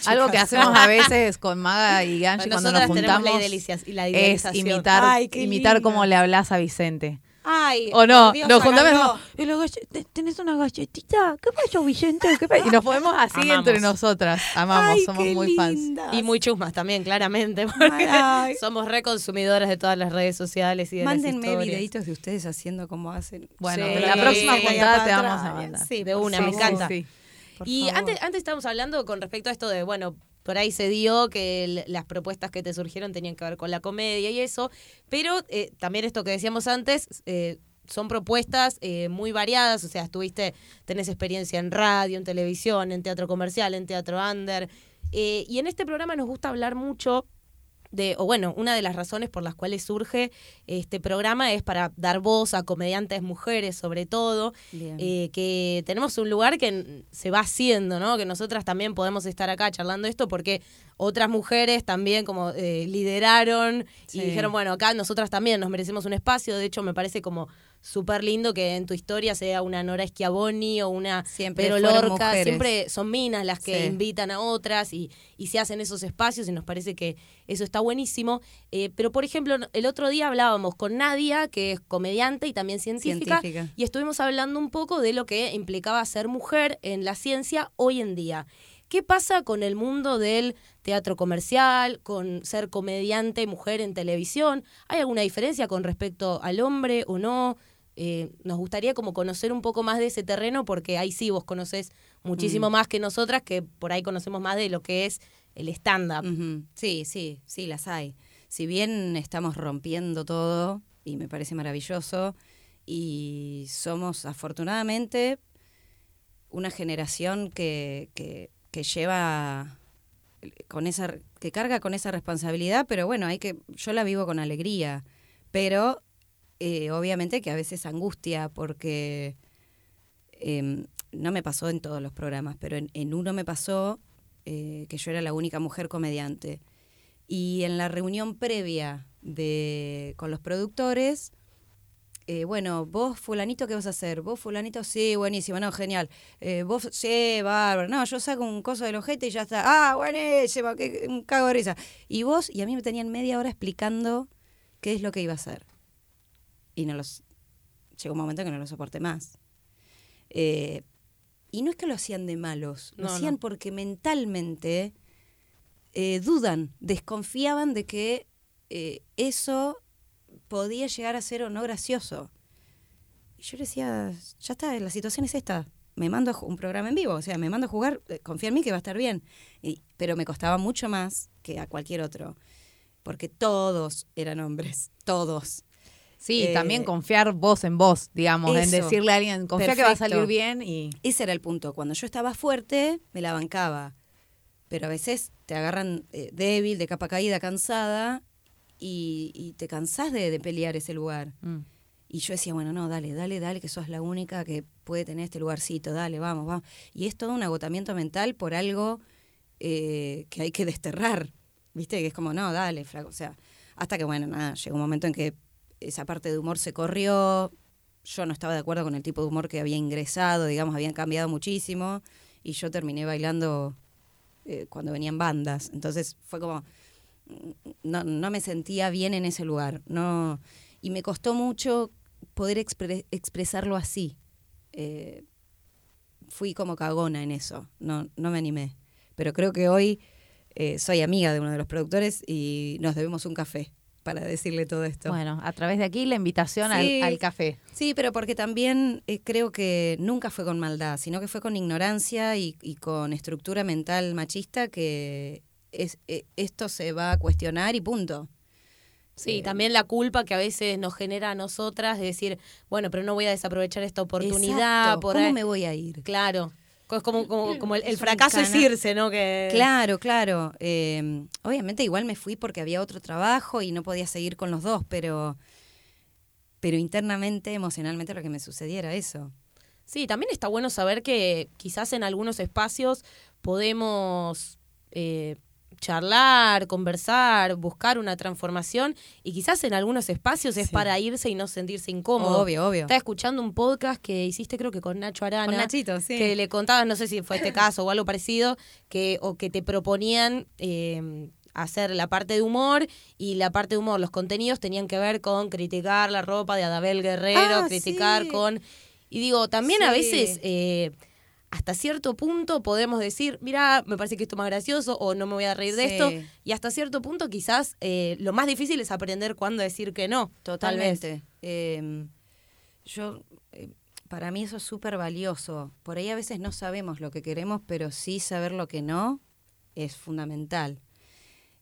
Algo que hacemos a veces con Maga y Ganji cuando nos juntamos la, idelicia- y la es imitar, Ay, imitar cómo le hablas a Vicente. Ay, O no, Dios, nos juntamos y háganlo. decimos, "Y la galle- te- ¿tenés una galletita? ¿Qué pasó, Vicente? ¿Qué pasó?" Y nos ponemos así Amamos. entre nosotras. Amamos, Ay, somos muy fans. Y muy chusmas también, claramente, porque Ay. (laughs) somos reconsumidoras de todas las redes sociales y de Mándenme las historias. videitos de ustedes haciendo como hacen. Bueno, Sí. la próxima Sí. juntada te vamos a mandar. Sí, De una, me encanta. Sí. Y antes, antes estábamos hablando con respecto a esto de, bueno, por ahí se dio que las propuestas que te surgieron tenían que ver con la comedia y eso, pero eh, también esto que decíamos antes, eh, son propuestas eh, muy variadas, o sea, estuviste, tenés experiencia en radio, en televisión, en teatro comercial, en teatro under, y en este programa nos gusta hablar mucho de, o bueno, una de las razones por las cuales surge este programa es para dar voz a comediantes mujeres sobre todo, eh, que tenemos un lugar que se va haciendo, ¿no? Que nosotras también podemos estar acá charlando esto porque otras mujeres también como eh, lideraron Sí. y dijeron, bueno, acá nosotras también nos merecemos un espacio. De hecho, me parece como súper lindo que en tu historia sea una Nora Schiavoni o una Siempre Pero Lorca. Siempre son minas las que Sí. invitan a otras y, y se hacen esos espacios y nos parece que eso está buenísimo. Eh, pero, por ejemplo, el otro día hablábamos con Nadia, que es comediante y también científica, Científica. y estuvimos hablando un poco de lo que implicaba ser mujer en la ciencia hoy en día. ¿Qué pasa con el mundo del teatro comercial, con ser comediante mujer en televisión? ¿Hay alguna diferencia con respecto al hombre o no? Eh, nos gustaría como conocer un poco más de ese terreno porque ahí sí vos conocés muchísimo Mm. más que nosotras, que por ahí conocemos más de lo que es el stand-up. Sí, sí, sí, las hay. Si bien estamos rompiendo todo, y me parece maravilloso, y somos afortunadamente una generación que, que, que lleva con esa que carga con esa responsabilidad, pero bueno, hay que yo la vivo con alegría, pero eh, obviamente que a veces angustia porque em, no me pasó en todos los programas, pero en, uno me pasó eh, que yo era la única mujer comediante. Y en la reunión previa de, con los productores, eh, bueno, vos fulanito, ¿qué vas a hacer? Vos fulanito, sí, buenísimo, no, genial. Eh, vos, sí, bárbaro. No, yo saco un coso del ojete y ya está. Ah, buenísimo, que, un cago de risa. Y vos, y a mí me tenían media hora explicando qué es lo que iba a hacer. Y no los... Llegó un momento que no lo soporté más. Eh, y no es que lo hacían de malos, lo No, hacían no. porque mentalmente eh, dudan, desconfiaban de que eh, eso podía llegar a ser o no gracioso. Y yo le decía, ya está, la situación es esta. Me mando a un programa en vivo, o sea, me mando a jugar, eh, confía en mí que va a estar bien. Y- pero me costaba mucho más que a cualquier otro, porque todos eran hombres, todos. Sí, Eh, también confiar vos en vos, digamos, en decirle a alguien, confía que va a salir bien y... Ese era el punto. Cuando yo estaba fuerte, me la bancaba. Pero a veces te agarran eh, débil, de capa caída, cansada, y, y te cansás de, de pelear ese lugar. Mm. Y yo decía, bueno, no, dale, dale, dale, que sos la única que puede tener este lugarcito, dale, vamos, vamos. Y es todo un agotamiento mental por algo eh, que hay que desterrar, ¿viste? Que es como, no, dale, flaco. O sea, hasta que, bueno, nada, llegó un momento en que esa parte de humor se corrió. Yo no estaba de acuerdo con el tipo de humor que había ingresado, digamos, habían cambiado muchísimo. Y yo terminé bailando eh, cuando venían bandas. Entonces fue como, no, no me sentía bien en ese lugar. No, y me costó mucho poder expre- expresarlo así. Eh, fui como cagona en eso, no, no me animé. Pero creo que hoy eh, soy amiga de uno de los productores y nos debemos un café para decirle todo esto. Bueno, a través de aquí la invitación al- café. Sí, pero porque también eh, creo que nunca fue con maldad, sino que fue con ignorancia y, y con estructura mental machista que es, eh, esto se va a cuestionar y punto. Sí, Eh, también la culpa que a veces nos genera a nosotras de decir, bueno, pero no voy a desaprovechar esta oportunidad. Exacto, por ¿Cómo ahí- me voy a ir? Claro. Es como, como, como el, el Es un fracaso es irse, ¿no? Que... Claro, claro. Eh, obviamente igual me fui porque había otro trabajo y no podía seguir con los dos, pero, pero internamente, emocionalmente lo que me sucediera eso. Sí, también está bueno saber que quizás en algunos espacios podemos eh, charlar, conversar, buscar una transformación y quizás en algunos espacios es Sí. para irse y no sentirse incómodo. Obvio, obvio. Estaba escuchando un podcast que hiciste creo que con Nacho Arana. Con Nachito, sí. Que le contabas, no sé si fue este (coughs) caso o algo parecido, que, o que te proponían eh, hacer la parte de humor y la parte de humor, los contenidos tenían que ver con criticar la ropa de Adabel Guerrero, Ah, criticar sí. con... Y digo, también a veces... eh, hasta cierto punto podemos decir, mira, me parece que esto es más gracioso o no me voy a reír de Sí. esto. Y hasta cierto punto quizás eh, lo más difícil es aprender cuándo decir que no. Totalmente. Eh, yo, eh, para mí eso es súper valioso. Por ahí a veces no sabemos lo que queremos, pero sí saber lo que no es fundamental.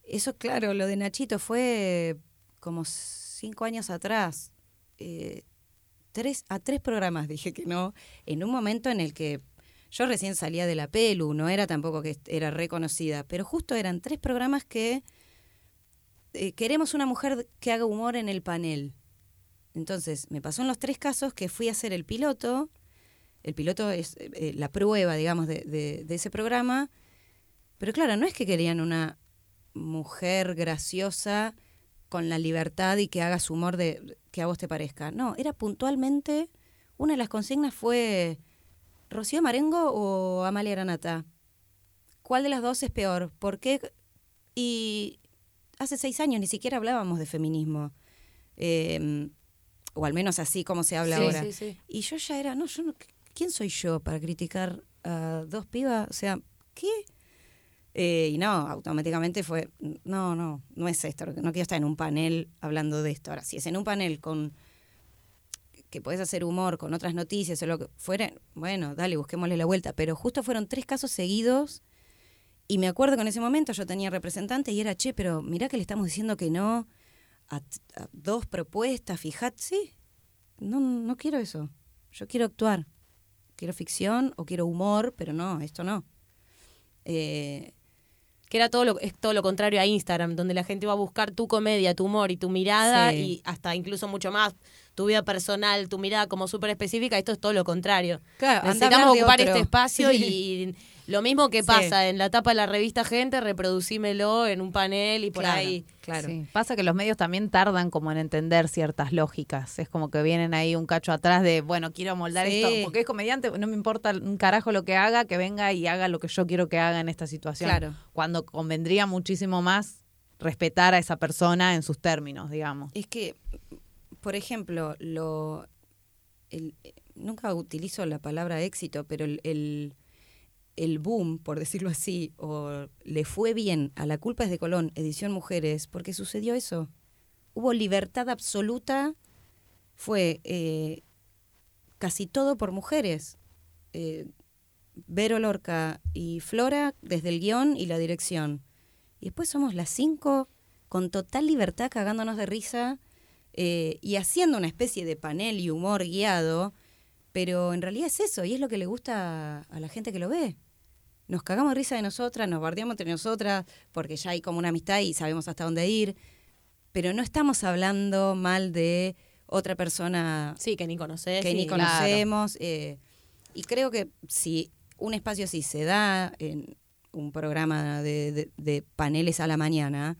Eso, claro, lo de Nachito fue como cinco años atrás. Eh, tres, a tres programas (laughs) dije que no, en un momento en el que yo recién salía de la pelu, no era tampoco que era reconocida, pero justo eran tres programas que eh, queremos una mujer que haga humor en el panel. Entonces, me pasó en los tres casos que fui a hacer el piloto. El piloto es eh, eh, la prueba, digamos, de, de- ese programa. Pero claro, no es que querían una mujer graciosa con la libertad y que haga su humor de que a vos te parezca. No, era puntualmente, una de las consignas fue Rocío Marengo o Amalia Granata. ¿Cuál de las dos es peor? ¿Por qué? Y hace seis años ni siquiera hablábamos de feminismo. Eh, o al menos así como se habla Sí, ahora. sí, sí. Y yo ya era, no, yo no, ¿quién soy yo para criticar a dos pibas? O sea, ¿qué? Eh, y no, automáticamente fue, no, no, no es esto, no quiero estar en un panel hablando de esto. Ahora, si es en un panel con que puedes hacer humor con otras noticias o lo que fuera, bueno, dale, busquémosle la vuelta. Pero justo fueron tres casos seguidos y me acuerdo que en ese momento yo tenía representante y era, che, pero mirá que le estamos diciendo que no a, dos propuestas, fijate, sí, no, no quiero eso. Yo quiero actuar. Quiero ficción o quiero humor, pero no, esto no. Eh, Que era todo lo, es todo lo contrario a Instagram, donde la gente va a buscar tu comedia, tu humor y tu mirada Sí. y hasta incluso mucho más tu vida personal, tu mirada como súper específica. Esto es todo lo contrario. Claro, Necesitamos ocupar este espacio Sí. (laughs) y lo mismo que Sí. pasa en la tapa de la revista Gente, reproducímelo en un panel y por claro, ahí. Claro. Sí. Pasa que los medios también tardan como en entender ciertas lógicas. Es como que vienen ahí un cacho atrás de, bueno, quiero moldar Sí. esto. Porque es comediante, no me importa un carajo lo que haga, que venga y haga lo que yo quiero que haga en esta situación. Claro. Cuando convendría muchísimo más respetar a esa persona en sus términos, digamos. Es que, por ejemplo, lo el- eh, nunca utilizo la palabra éxito, pero el, el, el boom, por decirlo así, o le fue bien a La culpa es de Colón, edición Mujeres, porque sucedió eso. Hubo libertad absoluta, fue eh, casi todo por mujeres. Eh, Vero Lorca y Flora desde el guion y la dirección. Y después somos las cinco con total libertad cagándonos de risa eh, y haciendo una especie de panel y humor guiado, pero en realidad es eso y es lo que le gusta a la gente que lo ve. Nos cagamos risa de nosotras, nos bardeamos entre nosotras porque ya hay como una amistad y sabemos hasta dónde ir, pero no estamos hablando mal de otra persona Sí, que ni conoces. que ni Claro. conocemos. eh, y creo que si un espacio así se da en un programa de, de- de paneles a la mañana,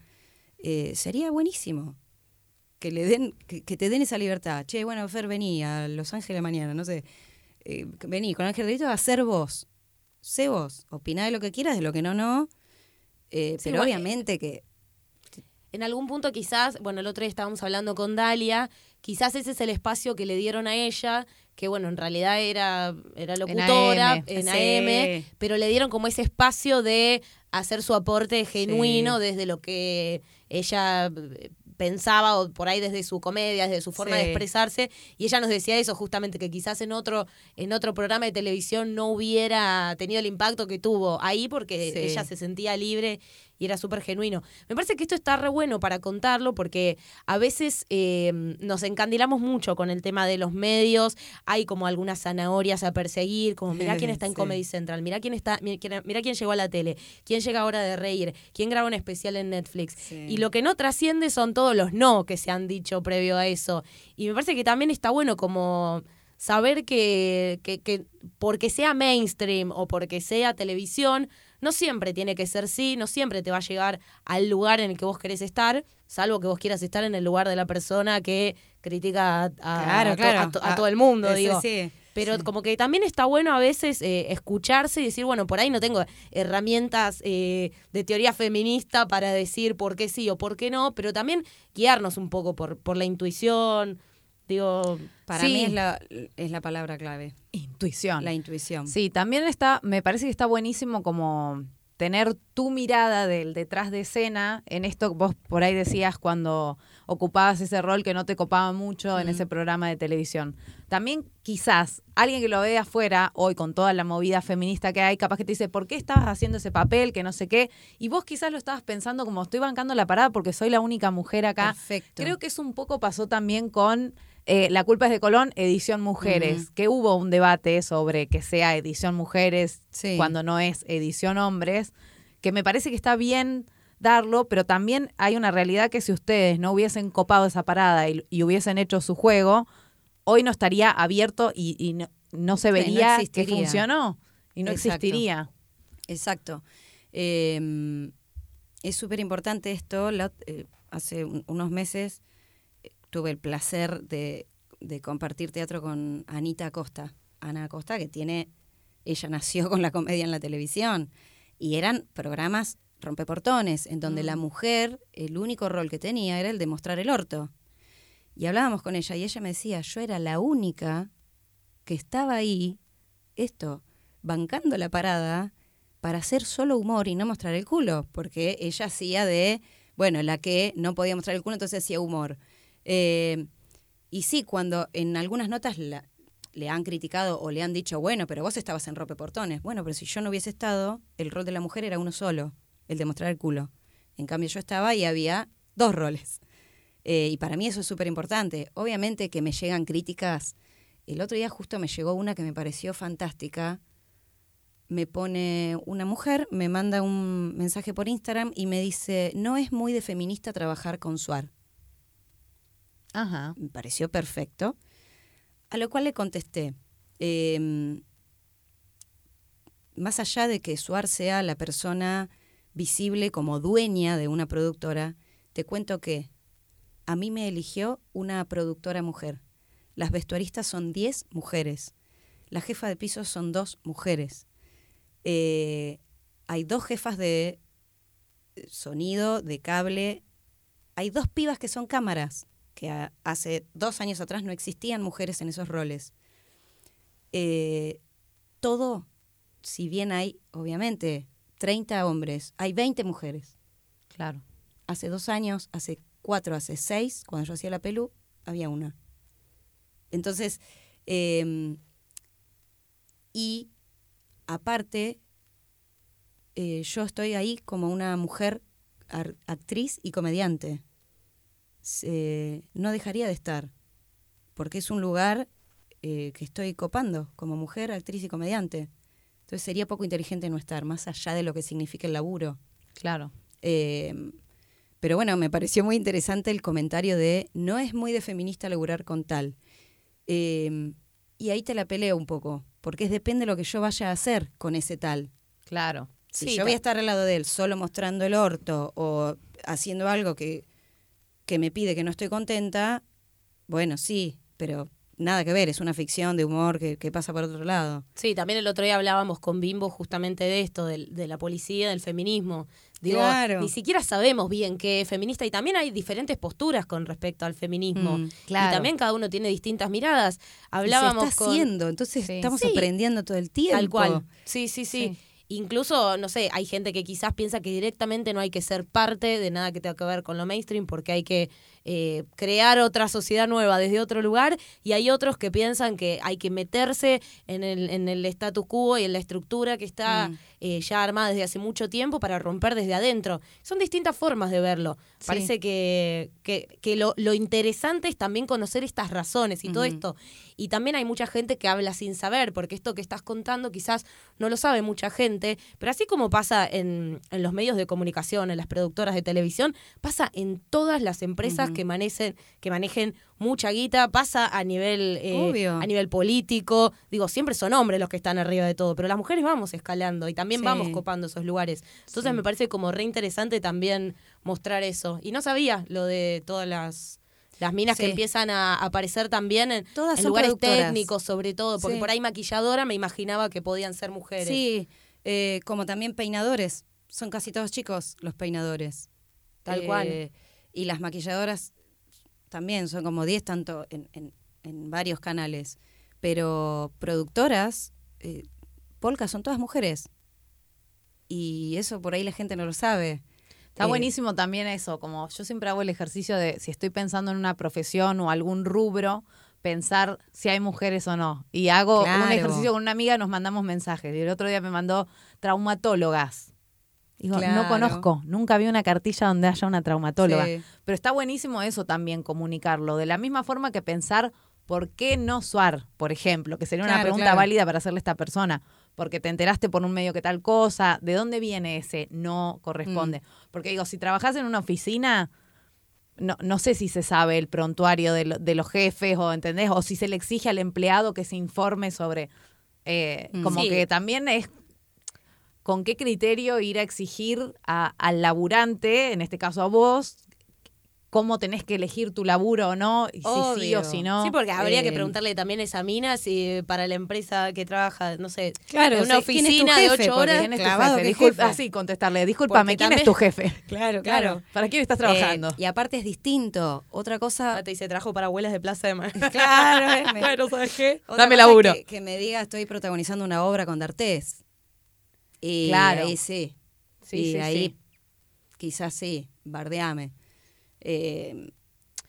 eh, sería buenísimo. Que le den, que, que te den esa libertad. Che, bueno, Fer, vení a Los Ángeles mañana, no sé. Eh, vení con Ángel Delito a ser vos. Sé vos. Opina de lo que quieras, de lo que no, no. Eh, Sí, pero igual- obviamente que En algún punto quizás, bueno, el otro día estábamos hablando con Dalia, quizás ese es el espacio que le dieron a ella, que bueno, en realidad era, era locutora AM. en Sí. AM, pero le dieron como ese espacio de hacer su aporte genuino desde lo que ella eh, pensaba o por ahí desde su comedia, desde su forma de expresarse y ella nos decía eso justamente que quizás en otro en otro programa de televisión no hubiera tenido el impacto que tuvo ahí porque Sí. ella se sentía libre y era súper genuino. Me parece que esto está re bueno para contarlo porque a veces eh, nos encandilamos mucho con el tema de los medios, hay como algunas zanahorias a perseguir, como mirá quién (laughs) está en Sí. Comedy Central, mirá quién está, mirá quién, llegó a la tele, quién llega ahora de reír, quién graba un especial en Netflix. Sí. Y lo que no trasciende son todos los no que se han dicho previo a eso. Y me parece que también está bueno como saber que, que, que porque sea mainstream o porque sea televisión, no siempre tiene que ser sí, no siempre te va a llegar al lugar en el que vos querés estar, salvo que vos quieras estar en el lugar de la persona que critica a, a- Claro, a claro. a Ah, todo el mundo, sí, digo. sí. Pero Sí. como que también está bueno a veces eh, escucharse y decir, bueno, por ahí no tengo herramientas eh, de teoría feminista para decir por qué sí o por qué no, pero también guiarnos un poco por, por la intuición. Digo, para Sí. mí es la, es la palabra clave, Intuición. la intuición. Sí, también está, me parece que está buenísimo como tener tu mirada del detrás de escena en esto que vos por ahí decías cuando ocupabas ese rol que no te copaba mucho en ese programa de televisión. También quizás alguien que lo ve afuera hoy con toda la movida feminista que hay, capaz que te dice, ¿por qué estabas haciendo ese papel? Que no sé qué. Y vos quizás lo estabas pensando como estoy bancando la parada porque soy la única mujer acá. Perfecto. Creo que eso un poco pasó también con eh, La culpa es de Colón, edición mujeres, que hubo un debate sobre que sea edición mujeres Sí. cuando no es edición hombres, que me parece que está bien darlo, pero también hay una realidad que si ustedes no hubiesen copado esa parada y, y hubiesen hecho su juego, hoy no estaría abierto y, y no, no se Sí, no vería que funcionó y no Exacto. existiría. Exacto. Eh, es súper importante esto. La- eh, hace un- unos meses tuve el placer de, de compartir teatro con Anita Acosta. Ana Acosta, que tiene, ella (laughs) nació con la comedia en la televisión. Y eran programas rompeportones, en donde la mujer, el único rol que tenía era el de mostrar el orto. Y hablábamos con ella y ella me decía, yo era la única que estaba ahí, esto, bancando la parada para hacer solo humor y no mostrar el culo, porque ella hacía de, bueno, la que no podía mostrar el culo, entonces hacía humor. Eh, y sí, cuando en algunas notas le han criticado o le han dicho, bueno, pero vos estabas en rope portones. Bueno, pero si yo no hubiese estado, el rol de la mujer era uno solo, el de mostrar el culo. En cambio yo estaba y había dos roles. Eh, y para mí eso es súper importante. Obviamente que me llegan críticas. El otro día justo me llegó una que me pareció fantástica. Me pone una mujer, me manda un mensaje por Instagram y me dice, no es muy de feminista trabajar con Suar. Ajá. Me pareció perfecto. A lo cual le contesté, em, más allá de que Suar sea la persona visible como dueña de una productora, te cuento que a mí me eligió una productora mujer. Las vestuaristas son 10 mujeres. La jefa de piso son dos mujeres. Eh, hay dos jefas de sonido, de cable. Hay dos pibas que son cámaras, que hace dos años atrás no existían mujeres en esos roles. Eh, todo, si bien hay, obviamente, 30 hombres, hay 20 mujeres. Claro. Hace dos años, hace cuatro, hace seis, cuando yo hacía la pelu, había una. Entonces, eh, y aparte, eh, yo estoy ahí como una mujer actriz y comediante. Se- no dejaría de estar, porque es un lugar eh, que estoy copando como mujer, actriz y comediante. Entonces sería poco inteligente no estar, más allá de lo que significa el laburo. Claro. Eh, pero bueno, me pareció muy interesante el comentario de no es muy de feminista laburar con tal. Eh, y ahí te la peleo un poco, porque es depende de lo que yo vaya a hacer con ese tal. Claro. Si Sí, yo voy a ta- estar al lado de él solo mostrando el orto o haciendo algo que, que me pide que no estoy contenta, bueno, sí, pero nada que ver, es una ficción de humor que, que pasa por otro lado. Sí, también el otro día hablábamos con Bimbo justamente de esto, del- de, la policía, del feminismo. Digo, Claro. ni siquiera sabemos bien qué es feminista y también hay diferentes posturas con respecto al feminismo. Mm, claro. Y también cada uno tiene distintas miradas. Y Hablábamos se está con... haciendo, entonces Sí. estamos Sí. aprendiendo todo el tiempo. Tal cual. Sí, sí, sí, Sí. Incluso, no sé, hay gente que quizás piensa que directamente no hay que ser parte de nada que tenga que ver con lo mainstream porque hay que eh, crear otra sociedad nueva desde otro lugar y hay otros que piensan que hay que meterse en el, en el status quo y en la estructura que está Mm. eh, ya armada desde hace mucho tiempo para romper desde adentro. Son distintas formas de verlo. Sí. Parece que, que, que lo, lo interesante es también conocer estas razones y todo esto. Y también hay mucha gente que habla sin saber, porque esto que estás contando quizás no lo sabe mucha gente, pero así como pasa en, en los medios de comunicación, en las productoras de televisión, pasa en todas las empresas Que manejen, que manejen mucha guita, pasa a nivel, eh, a nivel político. Digo, siempre son hombres los que están arriba de todo, pero las mujeres vamos escalando y también Sí. vamos copando esos lugares. Entonces Sí. me parece como re interesante también mostrar eso. Y no sabía lo de todas las las minas que empiezan a aparecer también en, Todas en son lugares técnicos, sobre todo, porque Sí. por ahí maquilladora me imaginaba que podían ser mujeres. Sí, eh, como también peinadores. Son casi todos chicos los peinadores. Tal Eh, cual. Y las maquilladoras también son como 10 tanto en, en- en varios canales. Pero productoras, eh, Polka son todas mujeres. Y eso por ahí la gente no lo sabe. Está Eh, buenísimo también eso, como yo siempre hago el ejercicio de si estoy pensando en una profesión o algún rubro, pensar si hay mujeres o no. Y hago un ejercicio con una amiga, nos mandamos mensajes. Y el otro día me mandó traumatólogas. Digo, no conozco, nunca vi una cartilla donde haya una traumatóloga. Sí. Pero está buenísimo eso también, comunicarlo. De la misma forma que pensar por qué no SUAR, por ejemplo, que sería una pregunta claro. válida para hacerle a esta persona. Porque te enteraste por un medio que tal cosa. ¿De dónde viene ese no corresponde? Mm. Porque digo, si trabajas en una oficina, no, no sé si se sabe el prontuario de, lo- de los jefes o, ¿entendés? O si se le exige al empleado que se informe sobre... eh, Mm. como Sí. que también es con qué criterio ir a exigir a- al laburante, en este caso a vos, cómo tenés que elegir tu laburo o no, y si sí Obvio. o si no. Sí, porque habría que Eh, preguntarle también a esa mina si para la empresa que trabaja, no sé, Claro, en una o sea, ¿quién es tu oficina de ocho horas. ¿Quién es tu clavado, jefe? ¿qué Disculpa, jefe? así contestarle, discúlpame, ¿quién es tu jefe? (laughs) Claro, claro. ¿Para quién estás trabajando? Eh, y aparte es distinto. Otra cosa. Ah, te dice, trabajo para abuelas de Plaza de Mayo. (laughs) Claro, (laughs) me- bueno, ¿sabes qué? Otra Dame laburo. Que, que me diga, estoy protagonizando una obra con D'Artés. Claro. ahí sí. Sí, sí, ahí sí. quizás sí, bardeame. Eh,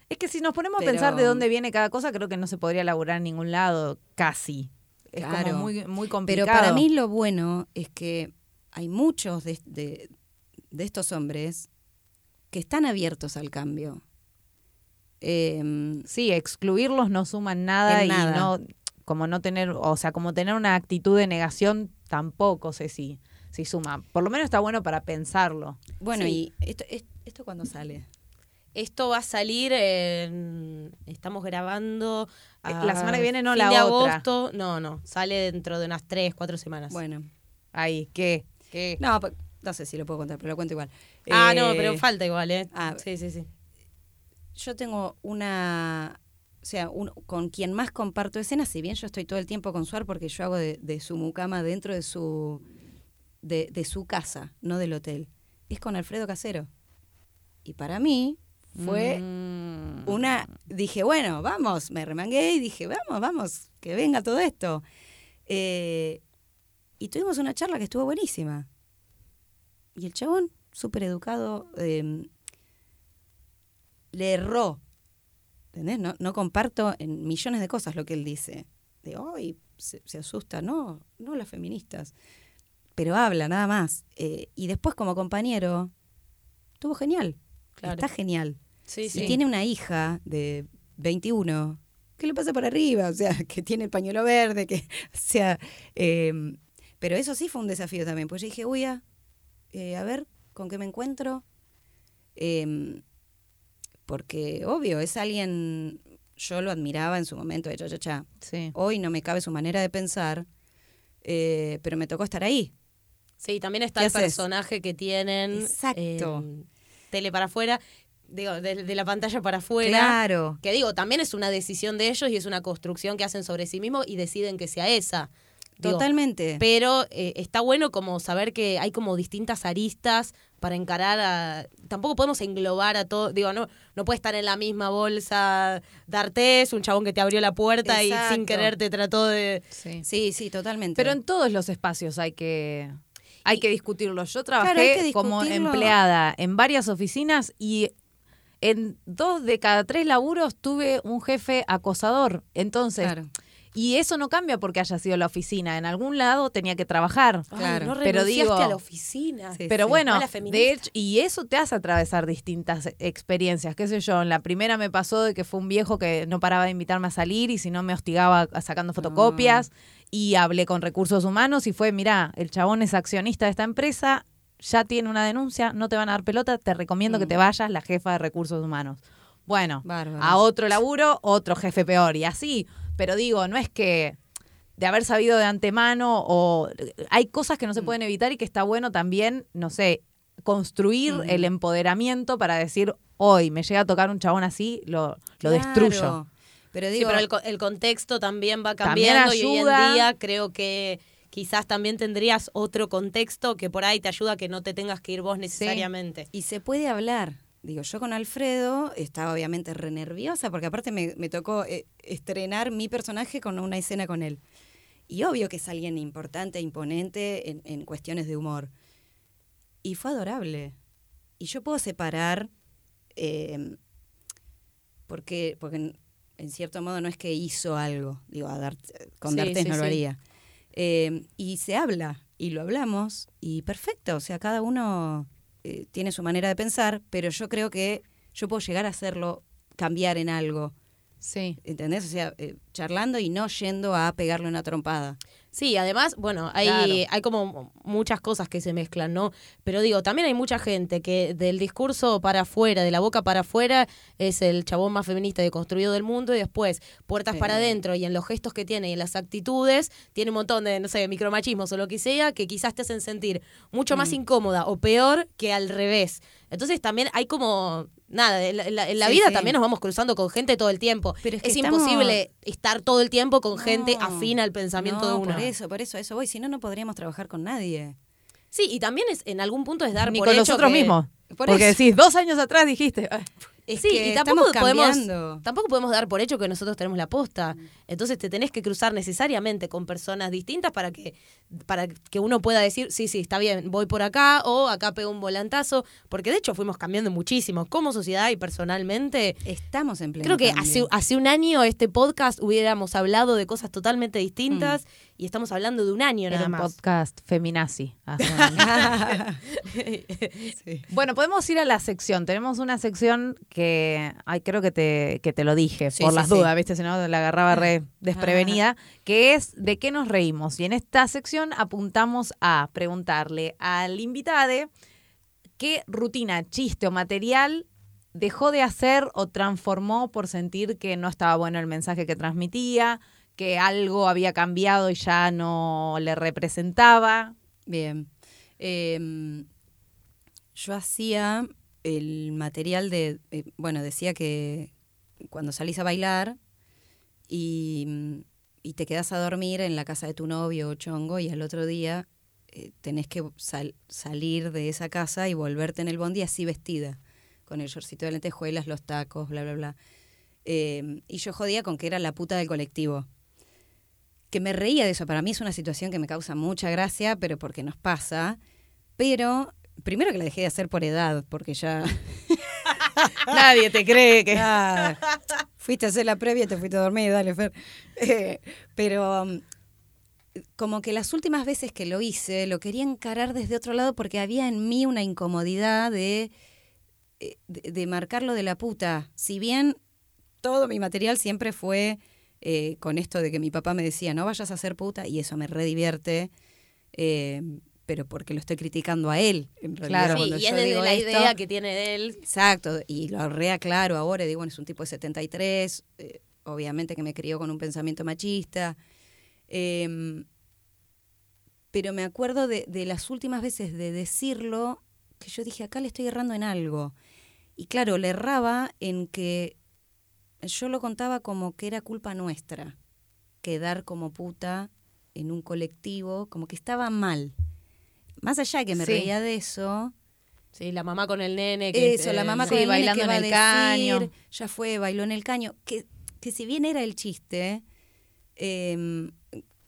Es que si nos ponemos Pero- a pensar de dónde viene cada cosa, creo que no se podría laburar en ningún lado, casi. Es Claro. como muy, muy pero complicado. para mí lo bueno es que hay muchos de, de- de estos hombres que están abiertos al cambio. Eh, Sí, excluirlos no suman nada En y nada. no, como no tener, o sea, como tener una actitud de negación tampoco sé si, si suma. Por lo menos está bueno para pensarlo. bueno, Sí. y esto, es- esto cuando sale. Esto va a salir en... Estamos grabando... Eh, a la semana que viene, no, fin la de otra. agosto. No, no. Sale dentro de unas tres, cuatro semanas. Bueno, Ahí, ¿qué? ¿Qué? no, no sé si lo puedo contar, pero lo cuento igual. Ah, Eh, no, pero falta igual, ¿eh? ah, sí, sí, sí. yo tengo una, o sea, un- con quien más comparto escenas, si bien yo estoy todo el tiempo con Suar porque yo hago de, de su mucama dentro de su, de, de su casa, no del hotel, es con Alfredo Casero. Y para mí fue Mm. una, dije, bueno, vamos, me remangué y dije, vamos, vamos, que venga todo esto. Eh, y tuvimos una charla que estuvo buenísima. Y el chabón, súper educado, eh, le erró. ¿Entendés? No, no comparto en millones de cosas lo que él dice. De hoy se, se asusta, no, no las feministas. Pero habla, nada más. Eh, y después, como compañero, estuvo genial. Claro. Está genial. Sí, Y sí. tiene una hija de 21 que le pasa por arriba, o sea, (laughs) que tiene el pañuelo verde, que, o sea, eh, pero eso sí fue un desafío también, pues yo dije, uy, ah, eh, a ver, ¿con qué me encuentro? Eh, porque, obvio, es alguien, yo lo admiraba en su momento de cha, cha, cha. Sí. Hoy no me cabe su manera de pensar, eh, pero me tocó estar ahí. Sí, también está ¿Qué el haces? personaje que tienen Exacto. en tele para afuera. digo, de, de la pantalla para afuera. Claro. Que digo, también es una decisión de ellos y es una construcción que hacen sobre sí mismos y deciden que sea esa. Digo, Totalmente. Pero eh, está bueno como saber que hay como distintas aristas para encarar a... Tampoco podemos englobar a todo, digo, no, no puede estar en la misma bolsa D'Artés, un chabón que te abrió la puerta y sin querer te trató de... Sí. Sí, sí, totalmente. Pero en todos los espacios hay que hay que discutirlo. Yo trabajé Claro, como empleada en varias oficinas y en dos de cada tres laburos tuve un jefe acosador. Entonces, Claro. Y eso no cambia porque haya sido la oficina. En algún lado tenía que trabajar. Claro. Ay, no Pero digo- a la oficina. Sí. Pero bueno, de hecho, y eso te hace atravesar distintas experiencias. Qué sé yo, en la primera me pasó de que fue un viejo que no paraba de invitarme a salir y si no me hostigaba a- sacando fotocopias. Y hablé con recursos humanos y fue, mira, el chabón es accionista de esta empresa, ya tiene una denuncia, no te van a dar pelota, te recomiendo que te vayas, la jefa de recursos humanos. Bueno, Bárbaro. a otro laburo, otro jefe peor y así. Pero digo, no es que de haber sabido de antemano o hay cosas que no se pueden evitar y que está bueno también, no sé, construir el empoderamiento para decir, hoy me llega a tocar un chabón así, lo, lo Claro. destruyo. Pero Sí, digo, pero el, co- el contexto también va También cambiando y hoy en día creo que quizás también tendrías otro contexto que por ahí te ayuda a que no te tengas que ir vos necesariamente. y se puede hablar. Digo, yo con Alfredo estaba obviamente re nerviosa porque aparte me, me tocó eh, estrenar mi personaje con una escena con él. Y obvio que es alguien importante, imponente en, en cuestiones de humor. Y fue adorable. Y yo puedo separar, eh, porque, porque en, en cierto modo no es que hizo algo, digo, a Dar- con Sí, D'Artés sí, no lo sí. haría. Eh, y se habla, y lo hablamos, y perfecto, o sea, cada uno eh, tiene su manera de pensar, pero yo creo que yo puedo llegar a hacerlo cambiar en algo, Sí. ¿entendés? O sea, eh, charlando y no yendo a pegarle una trompada. Sí, además, bueno, hay, Claro. hay como muchas cosas que se mezclan, ¿no? Pero digo, también hay mucha gente que del discurso para afuera, de la boca para afuera, es el chabón más feminista deconstruido del mundo y después, puertas para adentro y en los gestos que tiene y en las actitudes, tiene un montón de, no sé, micromachismos o lo que sea, que quizás te hacen sentir mucho Mm. más incómoda o peor que al revés. Entonces también hay como, nada, en la, en la- en la Sí, vida sí. también nos vamos cruzando con gente todo el tiempo. Pero es es que estamos- imposible estar todo el tiempo con gente afín al pensamiento no, de uno. Por eso, por eso, a eso voy. Si no, no podríamos trabajar con nadie. Sí, y también es en algún punto es dar Ni por con hecho nosotros que- mismos. Por Porque eso. decís, dos años atrás dijiste. "Ay, Es sí, que y tampoco podemos, tampoco podemos dar por hecho que nosotros tenemos la posta. Entonces te tenés que cruzar necesariamente con personas distintas para que, para que uno pueda decir, sí, sí, está bien, voy por acá o acá pego un volantazo. Porque de hecho fuimos cambiando muchísimo como sociedad y personalmente. Estamos en pleno Creo que hace, hace un año este podcast hubiéramos hablado de cosas totalmente distintas y estamos hablando de un año Era nada un más. podcast feminazi. hace un (laughs) año. Sí. Bueno, podemos ir a la sección. Tenemos una sección que, ay, creo que te, que te lo dije, Sí, por sí, las sí. dudas, ¿viste? Si no, la agarraba re desprevenida, que es de qué nos reímos. Y en esta sección apuntamos a preguntarle al invitado qué rutina, chiste o material dejó de hacer o transformó por sentir que no estaba bueno el mensaje que transmitía, que algo había cambiado y ya no le representaba. Bien. Eh, yo hacía el material de, eh, bueno, decía que cuando salís a bailar y, y te quedas a dormir en la casa de tu novio o chongo y al otro día eh, tenés que sal- salir de esa casa y volverte en el bondi así vestida, con el shortcito de lentejuelas, los tacos, bla, bla, bla. Eh, y yo jodía con que era la puta del colectivo que me reía de eso. Para mí es una situación que me causa mucha gracia, pero porque nos pasa. Pero primero que la dejé de hacer por edad, porque ya (laughs) Nadie te cree que. Ah, fuiste a hacer la previa y te fuiste a dormir, dale, Fer. Eh, pero um, como que las últimas veces que lo hice, lo quería encarar desde otro lado porque había en mí una incomodidad de, eh, de, de marcarlo de la puta. Si bien todo mi material siempre fue eh, con esto de que mi papá me decía, no vayas a ser puta, y eso me redivierte, eh, pero porque lo estoy criticando a él, en realidad. Claro. Sí, y es desde la esto. idea que tiene de él. Exacto, y lo reaclaro ahora, digo, bueno, es un tipo de 73, eh, obviamente que me crió con un pensamiento machista, em, pero me acuerdo de, de las últimas veces de decirlo, que yo dije, acá le estoy errando en algo. Y claro, le erraba en que yo lo contaba como que era culpa nuestra quedar como puta en un colectivo, como que estaba mal. Más allá de que me Sí. reía de eso, Sí, la mamá con el nene. Que, eso, la mamá eh, con sí, el nene bailando que va en el a decir, caño. ya fue, bailó en el caño, que, que si bien era el chiste, eh,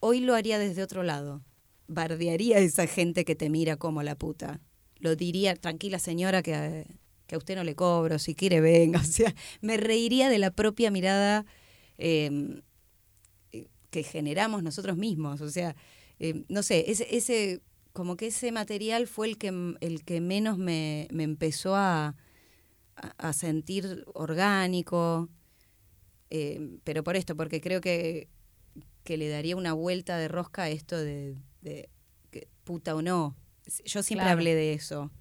hoy lo haría desde otro lado. Bardearía a esa gente que te mira como la puta. Lo diría, tranquila señora, que, a- que a usted no le cobro, si quiere venga. (laughs) O sea, me reiría de la propia mirada eh, que generamos nosotros mismos. O sea, eh, no sé, ese, ese, como que ese material fue el que, el que menos me, me empezó a, a- sentir orgánico. Eh, pero por esto, porque creo que, que le daría una vuelta de rosca a esto de, de que puta o no. Yo siempre Claro. hablé de eso,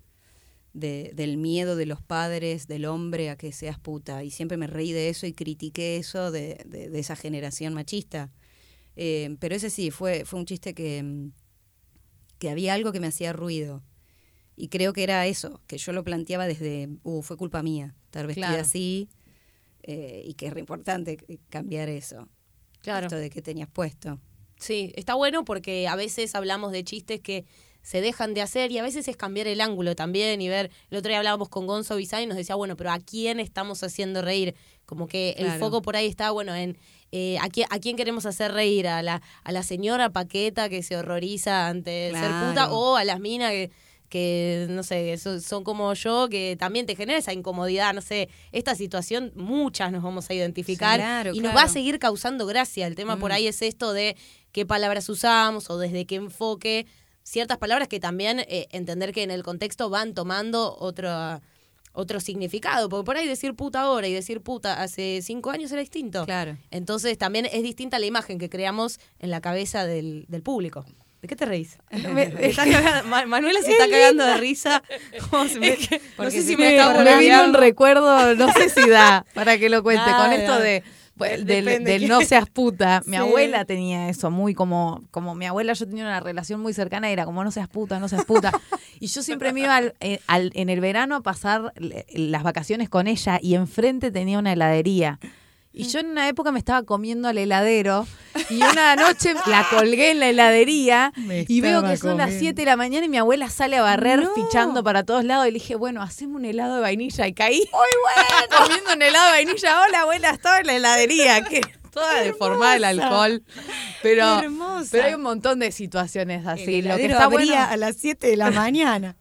de, del miedo de los padres, del hombre a que seas puta. Y siempre me reí de eso y critiqué eso de, de- de esa generación machista. Eh, pero ese sí, fue, fue un chiste que, mm, que había algo que me hacía ruido. Y creo que era eso, que yo lo planteaba desde, uh, fue culpa mía, estar vestida Claro. así, eh, y que es re importante cambiar eso. Claro. Esto de que tenías puesto. Sí, está bueno porque a veces hablamos de chistes que se dejan de hacer y a veces es cambiar el ángulo también y ver, el otro día hablábamos con Gonzo Bizay y nos decía, bueno, pero ¿a quién estamos haciendo reír? Como que el Claro. foco por ahí está, bueno, en eh, ¿a, quién, ¿a quién queremos hacer reír? ¿A la, a la señora Paqueta que se horroriza ante ser Claro. puta o a las minas que que no sé, son, son como yo, que también te genera esa incomodidad, no sé, esta situación muchas nos vamos a identificar Claro, y nos claro. va a seguir causando gracia. El tema por Mm. ahí es esto de qué palabras usamos o desde qué enfoque ciertas palabras que también eh, entender que en el contexto van tomando otro, otro significado. Porque por ahí decir puta ahora y decir puta hace cinco años era distinto. Claro. Entonces también es distinta la imagen que creamos en la cabeza del, del público. ¿De qué te reís? (laughs) Me- está cagando- Manuela se está cagando de risa. (laughs) Me- no sé si me está vino un recuerdo, no sé si da para que lo cuente, con esto de pues, del, del no seas puta. (laughs) Mi Sí. abuela tenía eso, muy como, como mi abuela, yo tenía una relación muy cercana, era como no seas puta, no seas puta. (laughs) y yo siempre me iba al- eh, al- en el verano a pasar las vacaciones con ella y enfrente tenía una heladería. Y yo en una época me estaba comiendo al heladero y una noche la colgué en la heladería (laughs) Me y veo que son las comiendo. 7 de la mañana y mi abuela sale a barrer No. fichando para todos lados y le dije, bueno, hacemos un helado de vainilla y caí. (laughs) ¡Muy bueno! (laughs) Comiendo un helado de vainilla. Hola, abuela, estaba en la heladería. Que toda deformada el alcohol. Pero, pero hay un montón de situaciones así. El Lo que está abría bueno. a las 7 de la mañana.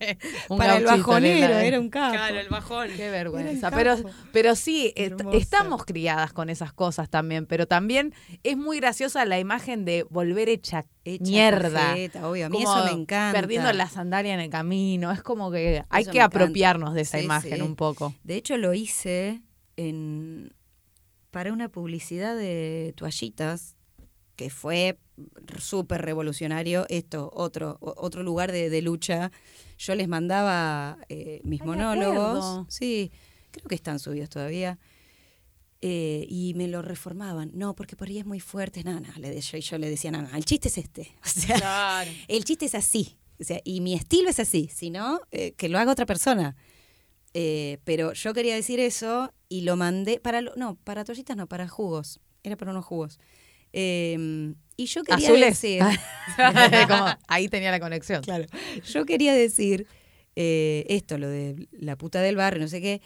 (laughs) un para el bajonero, era un capo. Claro, el bajón. Qué vergüenza. Pero, pero sí, est- estamos criadas con esas cosas también. Pero también es muy graciosa la imagen de volver hecha, Hecha mierda. cajeta, obvio. A mí Como eso me encanta. Perdiendo la sandalia en el camino. Es como que hay Eso que apropiarnos de esa Sí, imagen sí. un poco. De hecho, lo hice en, para una publicidad de toallitas, que fue súper revolucionario. Esto, otro, otro lugar de, de lucha. Yo les mandaba eh, mis Ay, monólogos. Sí, creo que están subidos todavía. Eh, y me lo reformaban. No, porque por ahí es muy fuerte. No, no, le, yo, yo le decía, no, no, el chiste es este. (laughs) O sea, Claro. el chiste es así. O sea, y mi estilo es así. Si no, eh, que lo haga otra persona. Eh, pero yo quería decir eso y lo mandé para lo- no, para toallitas no, para jugos. Era para unos jugos. Eh, y yo quería Azules. decir, (laughs) Como, (laughs) ahí tenía la conexión. claro, yo quería decir eh, esto, lo de la puta del barrio, no sé qué,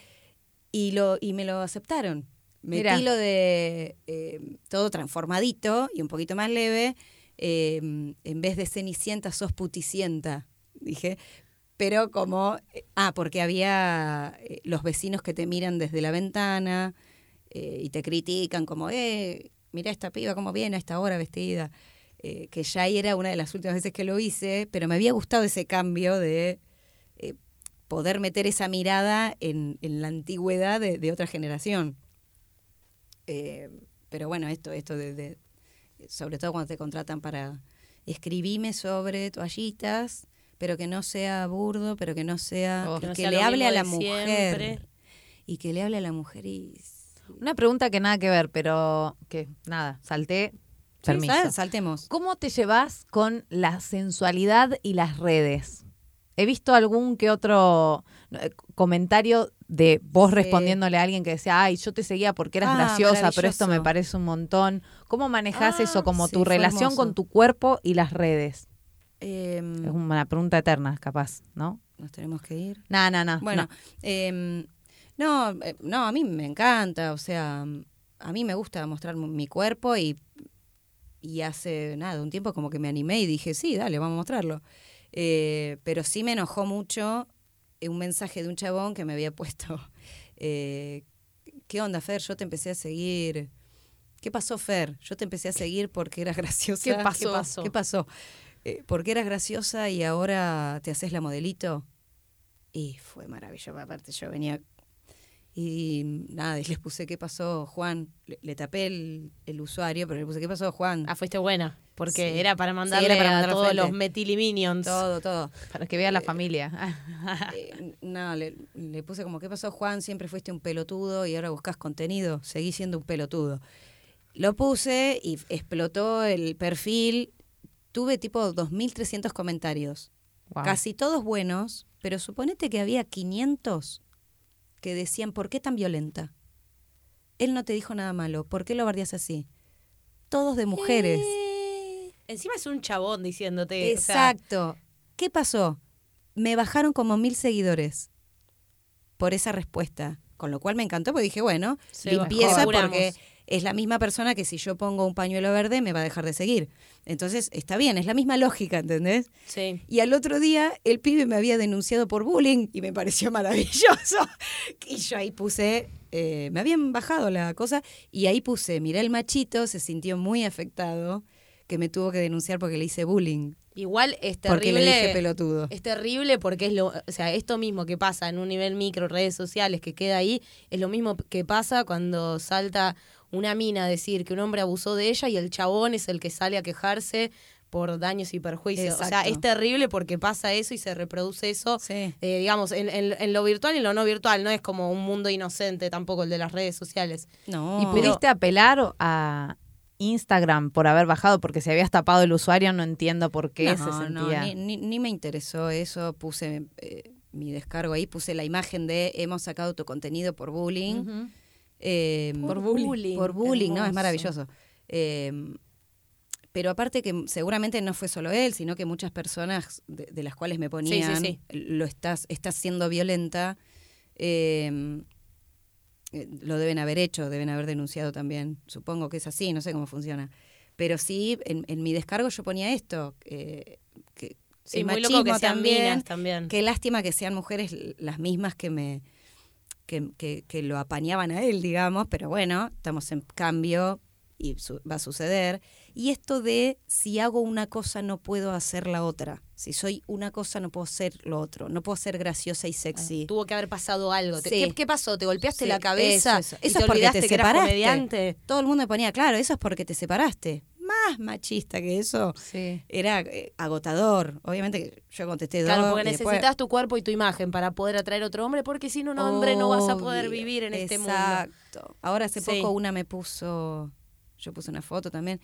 y lo y me lo aceptaron. Metí lo de eh, todo transformadito y un poquito más leve. eh, en vez de cenicienta, sos puticienta, dije. Pero como, eh, ah, porque había eh, los vecinos que te miran desde la ventana eh, y te critican como, eh, mira esta piba cómo viene a esta hora vestida. Eh, que ya era una de las últimas veces que lo hice, pero me había gustado ese cambio de eh, poder meter esa mirada en, en la antigüedad de, de otra generación. Eh, pero bueno, esto, esto de, de- sobre todo cuando te contratan para escribime sobre toallitas, pero que no sea burdo, pero que no sea, Oh. Que no que sea le hable a la mujer. siempre. Y que le hable a la mujer y Una pregunta que nada que ver, pero que nada, salté. Permiso. Sal- saltemos. ¿Cómo te llevas con la sensualidad y las redes? He visto algún que otro eh, comentario de vos Sí. respondiéndole a alguien que decía, ay, yo te seguía porque eras Ah, graciosa, pero esto me parece un montón. ¿Cómo manejás Ah, eso, como sí, tu relación hermoso. con tu cuerpo y las redes? Em, Es una pregunta eterna, capaz, ¿no? nos tenemos que ir. No, no, no. Bueno, no. em, no, eh, no, a mí me encanta, o sea, a mí me gusta mostrar mi cuerpo y, y hace nada, un tiempo como que me animé y dije, sí, dale, vamos a mostrarlo. Eh, pero sí me enojó mucho eh, un mensaje de un chabón que me había (laughs) puesto, eh, ¿qué onda, Fer? Yo te empecé a seguir. ¿Qué pasó, Fer? Yo te empecé a seguir porque eras (laughs) graciosa. ¿Qué pasó? ¿Qué pasó? ¿Qué pasó? Eh, porque eras graciosa y ahora te haces la modelito. Y fue maravilloso. Aparte, yo venía. Y nada, y les puse qué pasó, Juan. Le, le tapé el, el usuario, pero le puse qué pasó, Juan. Ah, fuiste buena. Porque Sí. era para Sí, mandarle era para a mandarlo todos frente. los Metilly-Minions. Todo, todo. Para que vea la familia. (laughs) Eh, no, le, le puse como, ¿qué pasó, Juan? Siempre fuiste un pelotudo y ahora buscas contenido. Seguí siendo un pelotudo. Lo puse y explotó el perfil. Tuve tipo 2.300 comentarios. Wow. Casi todos buenos, pero suponete que había 500 que decían, ¿por qué tan violenta? Él no te dijo nada malo. ¿Por qué lo bardeas así? Todos de mujeres. Eh, Encima es un chabón diciéndote. o sea, Exacto. ¿Qué pasó? Me bajaron como mil seguidores por esa respuesta. Con lo cual me encantó porque dije, bueno, Se limpieza bajó. porque es la misma persona que si yo pongo un pañuelo verde me va a dejar de seguir. Entonces está bien, es la misma lógica, ¿entendés? sí. Y al otro día el pibe me había denunciado por bullying y me pareció (laughs) maravilloso. Y yo ahí puse, eh, me habían bajado la cosa y ahí puse, mirá el machito, se sintió muy afectado que me tuvo que denunciar porque le hice bullying. Igual es Porque terrible. le dije pelotudo. Es terrible porque es lo, o sea, esto mismo que pasa en un nivel micro, redes sociales, que queda ahí, es lo mismo que pasa cuando salta una mina decir que un hombre abusó de ella y el chabón es el que sale a quejarse por daños y perjuicios. O sea, es terrible porque pasa eso y se reproduce eso, Sí. eh, digamos, en, en- en lo virtual y en lo no virtual. No es como un mundo inocente tampoco el de las redes sociales. No. ¿Y pudiste apelar a Instagram por haber bajado? Porque si habías tapado el usuario, no entiendo por qué no, se no, ni, ni- ni me interesó eso. Puse eh, mi descargo ahí, puse la imagen de hemos sacado tu contenido por bullying. Eh, Por bullying. Por bullying, no, es maravilloso. Eh, pero aparte que seguramente no fue solo él, sino que muchas personas de, de las cuales me ponían, sí. lo estás, estás siendo violenta, eh, eh, lo deben haber hecho, deben haber denunciado también. Supongo que es así, no sé cómo funciona. Pero sí, en, en mi descargo yo ponía esto, eh, que Sí, muy loco que sean también, minas también. Qué lástima que sean mujeres las mismas que me que, que- que lo apañaban a él, digamos, pero bueno, estamos en cambio y su- va a suceder. Y esto de si hago una cosa no puedo hacer la otra. Si soy una cosa no puedo ser lo otro. No puedo ser graciosa y sexy. Tuvo que haber pasado algo. Sí. ¿Qué, qué pasó? ¿Te golpeaste Sí, la cabeza? eso, eso. y Eso te es porque te que eras separaste. comediante? Todo el mundo me ponía, claro, eso es porque te separaste. Más machista que eso. Sí. Era eh, agotador. Obviamente que yo contesté dos. Claro, porque después- necesitas tu cuerpo y tu imagen para poder atraer otro hombre, porque sin un hombre no vas a poder vivir en este mundo. Exacto. Ahora hace Sí. poco una me puso, yo puse una foto también,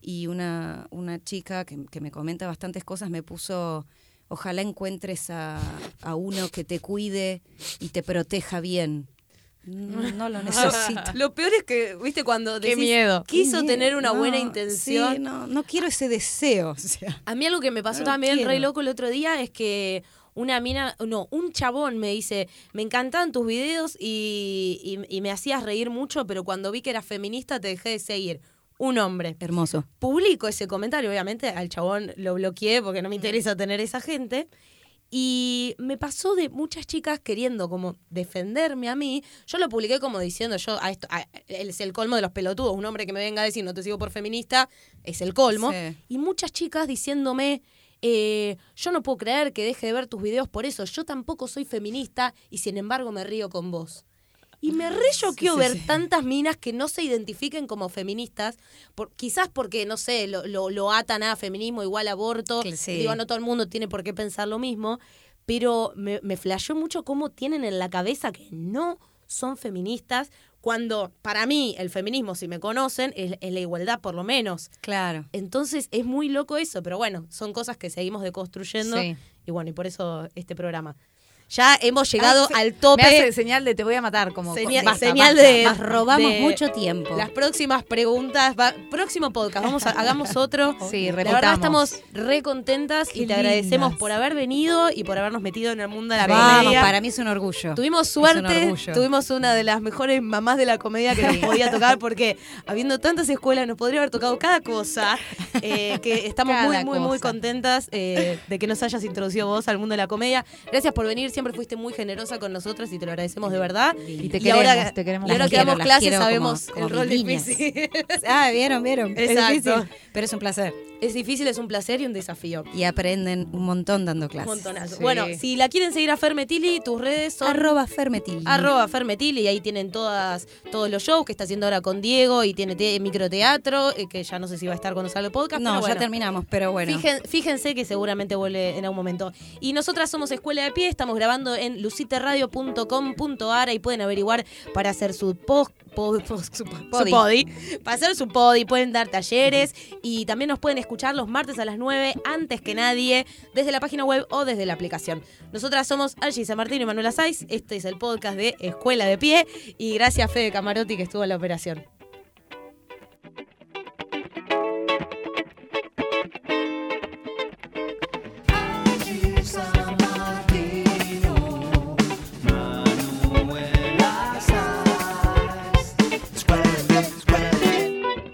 y una, una chica que, que me comenta bastantes cosas me puso, ojalá encuentres a, a uno que te cuide y te proteja bien. No, no lo (laughs) necesito. Lo peor es que, viste, cuando Qué decís, miedo. quiso Qué tener una buena intención. sí, no, no quiero ese deseo. O sea, A mí algo que me pasó también quiero. re loco el otro día es que una mina, no, un chabón me dice, me encantaban tus videos y, y- y me hacías reír mucho, pero cuando vi que eras feminista te dejé de seguir. Un hombre. hermoso. Publico ese comentario, obviamente al chabón lo bloqueé porque no me interesa tener esa gente. Y me pasó de muchas chicas queriendo como defenderme a mí. Yo lo publiqué como diciendo, yo, a esto, a- es el colmo de los pelotudos. Un hombre que me venga a decir no te sigo por feminista es el colmo. Sí. Y muchas chicas diciéndome, eh, yo no puedo creer que deje de ver tus videos por eso. Yo tampoco soy feminista y sin embargo me río con vos. Y me re choqueó sí, ver sí. tantas minas que no se identifiquen como feministas, por, quizás porque, no sé, lo, lo, lo atan a feminismo igual aborto. Digo, no todo el mundo tiene por qué pensar lo mismo, pero me, me flasheó mucho cómo tienen en la cabeza que no son feministas, cuando para mí el feminismo, si me conocen, es, es la igualdad por lo menos. Claro. Entonces es muy loco eso, pero bueno, son cosas que seguimos deconstruyendo Sí. y bueno, y por eso este programa. Ya hemos llegado Ay, al Me tope. hace señal de te voy a matar, como Señal- basta, señal basta. de- Nos robamos de- mucho tiempo. Las próximas preguntas, va- próximo podcast, vamos a, hagamos (laughs) otro. Sí, La verdad repitamos. estamos re contentas y te agradecemos por haber venido y por habernos metido en el mundo de la Vamos, comedia. para mí es un orgullo. Tuvimos un suerte, orgullo. tuvimos una de las mejores mamás de la comedia que nos podía tocar (laughs) porque habiendo tantas escuelas nos podría haber tocado cada cosa, eh, que (laughs) estamos muy, Cada muy, muy cosa. contentas eh, de que nos hayas introducido vos al mundo de la comedia. Gracias por venir, siempre fuiste muy generosa con nosotras y te lo agradecemos de verdad. Y te Y queremos, ahora- te queremos Y ahora que damos las clases como- sabemos como el rol niñas. difícil. (laughs) Ah, vieron, vieron. Es difícil, pero es un placer. es difícil, es un placer y un desafío. Y aprenden un montón dando Un clases. montonazo. Sí. Bueno, si la quieren seguir a Fermetili, tus redes son Arroba Fermetil. Arroba Fermetili y ahí tienen todas, todos los shows que está haciendo ahora con Diego y tiene te- microteatro, eh, que ya no sé si va a estar cuando salga el podcast. No, pero ya terminamos, pero bueno. Fíjen- fíjense que seguramente vuelve en algún momento. Y nosotras somos Escuela de Pie, estamos grabando en luciteradio.com.ar y pueden averiguar para hacer su post. su, su Podi. podi. Para hacer su podi, pueden dar talleres y también nos pueden escuchar los martes a las 9, antes que nadie, desde la página web o desde la aplicación. Nosotras somos Angie San Martín y Manuela Saiz. Este es el podcast de Escuela de Pie. Y gracias, Fede Camarotti, que estuvo en la operación.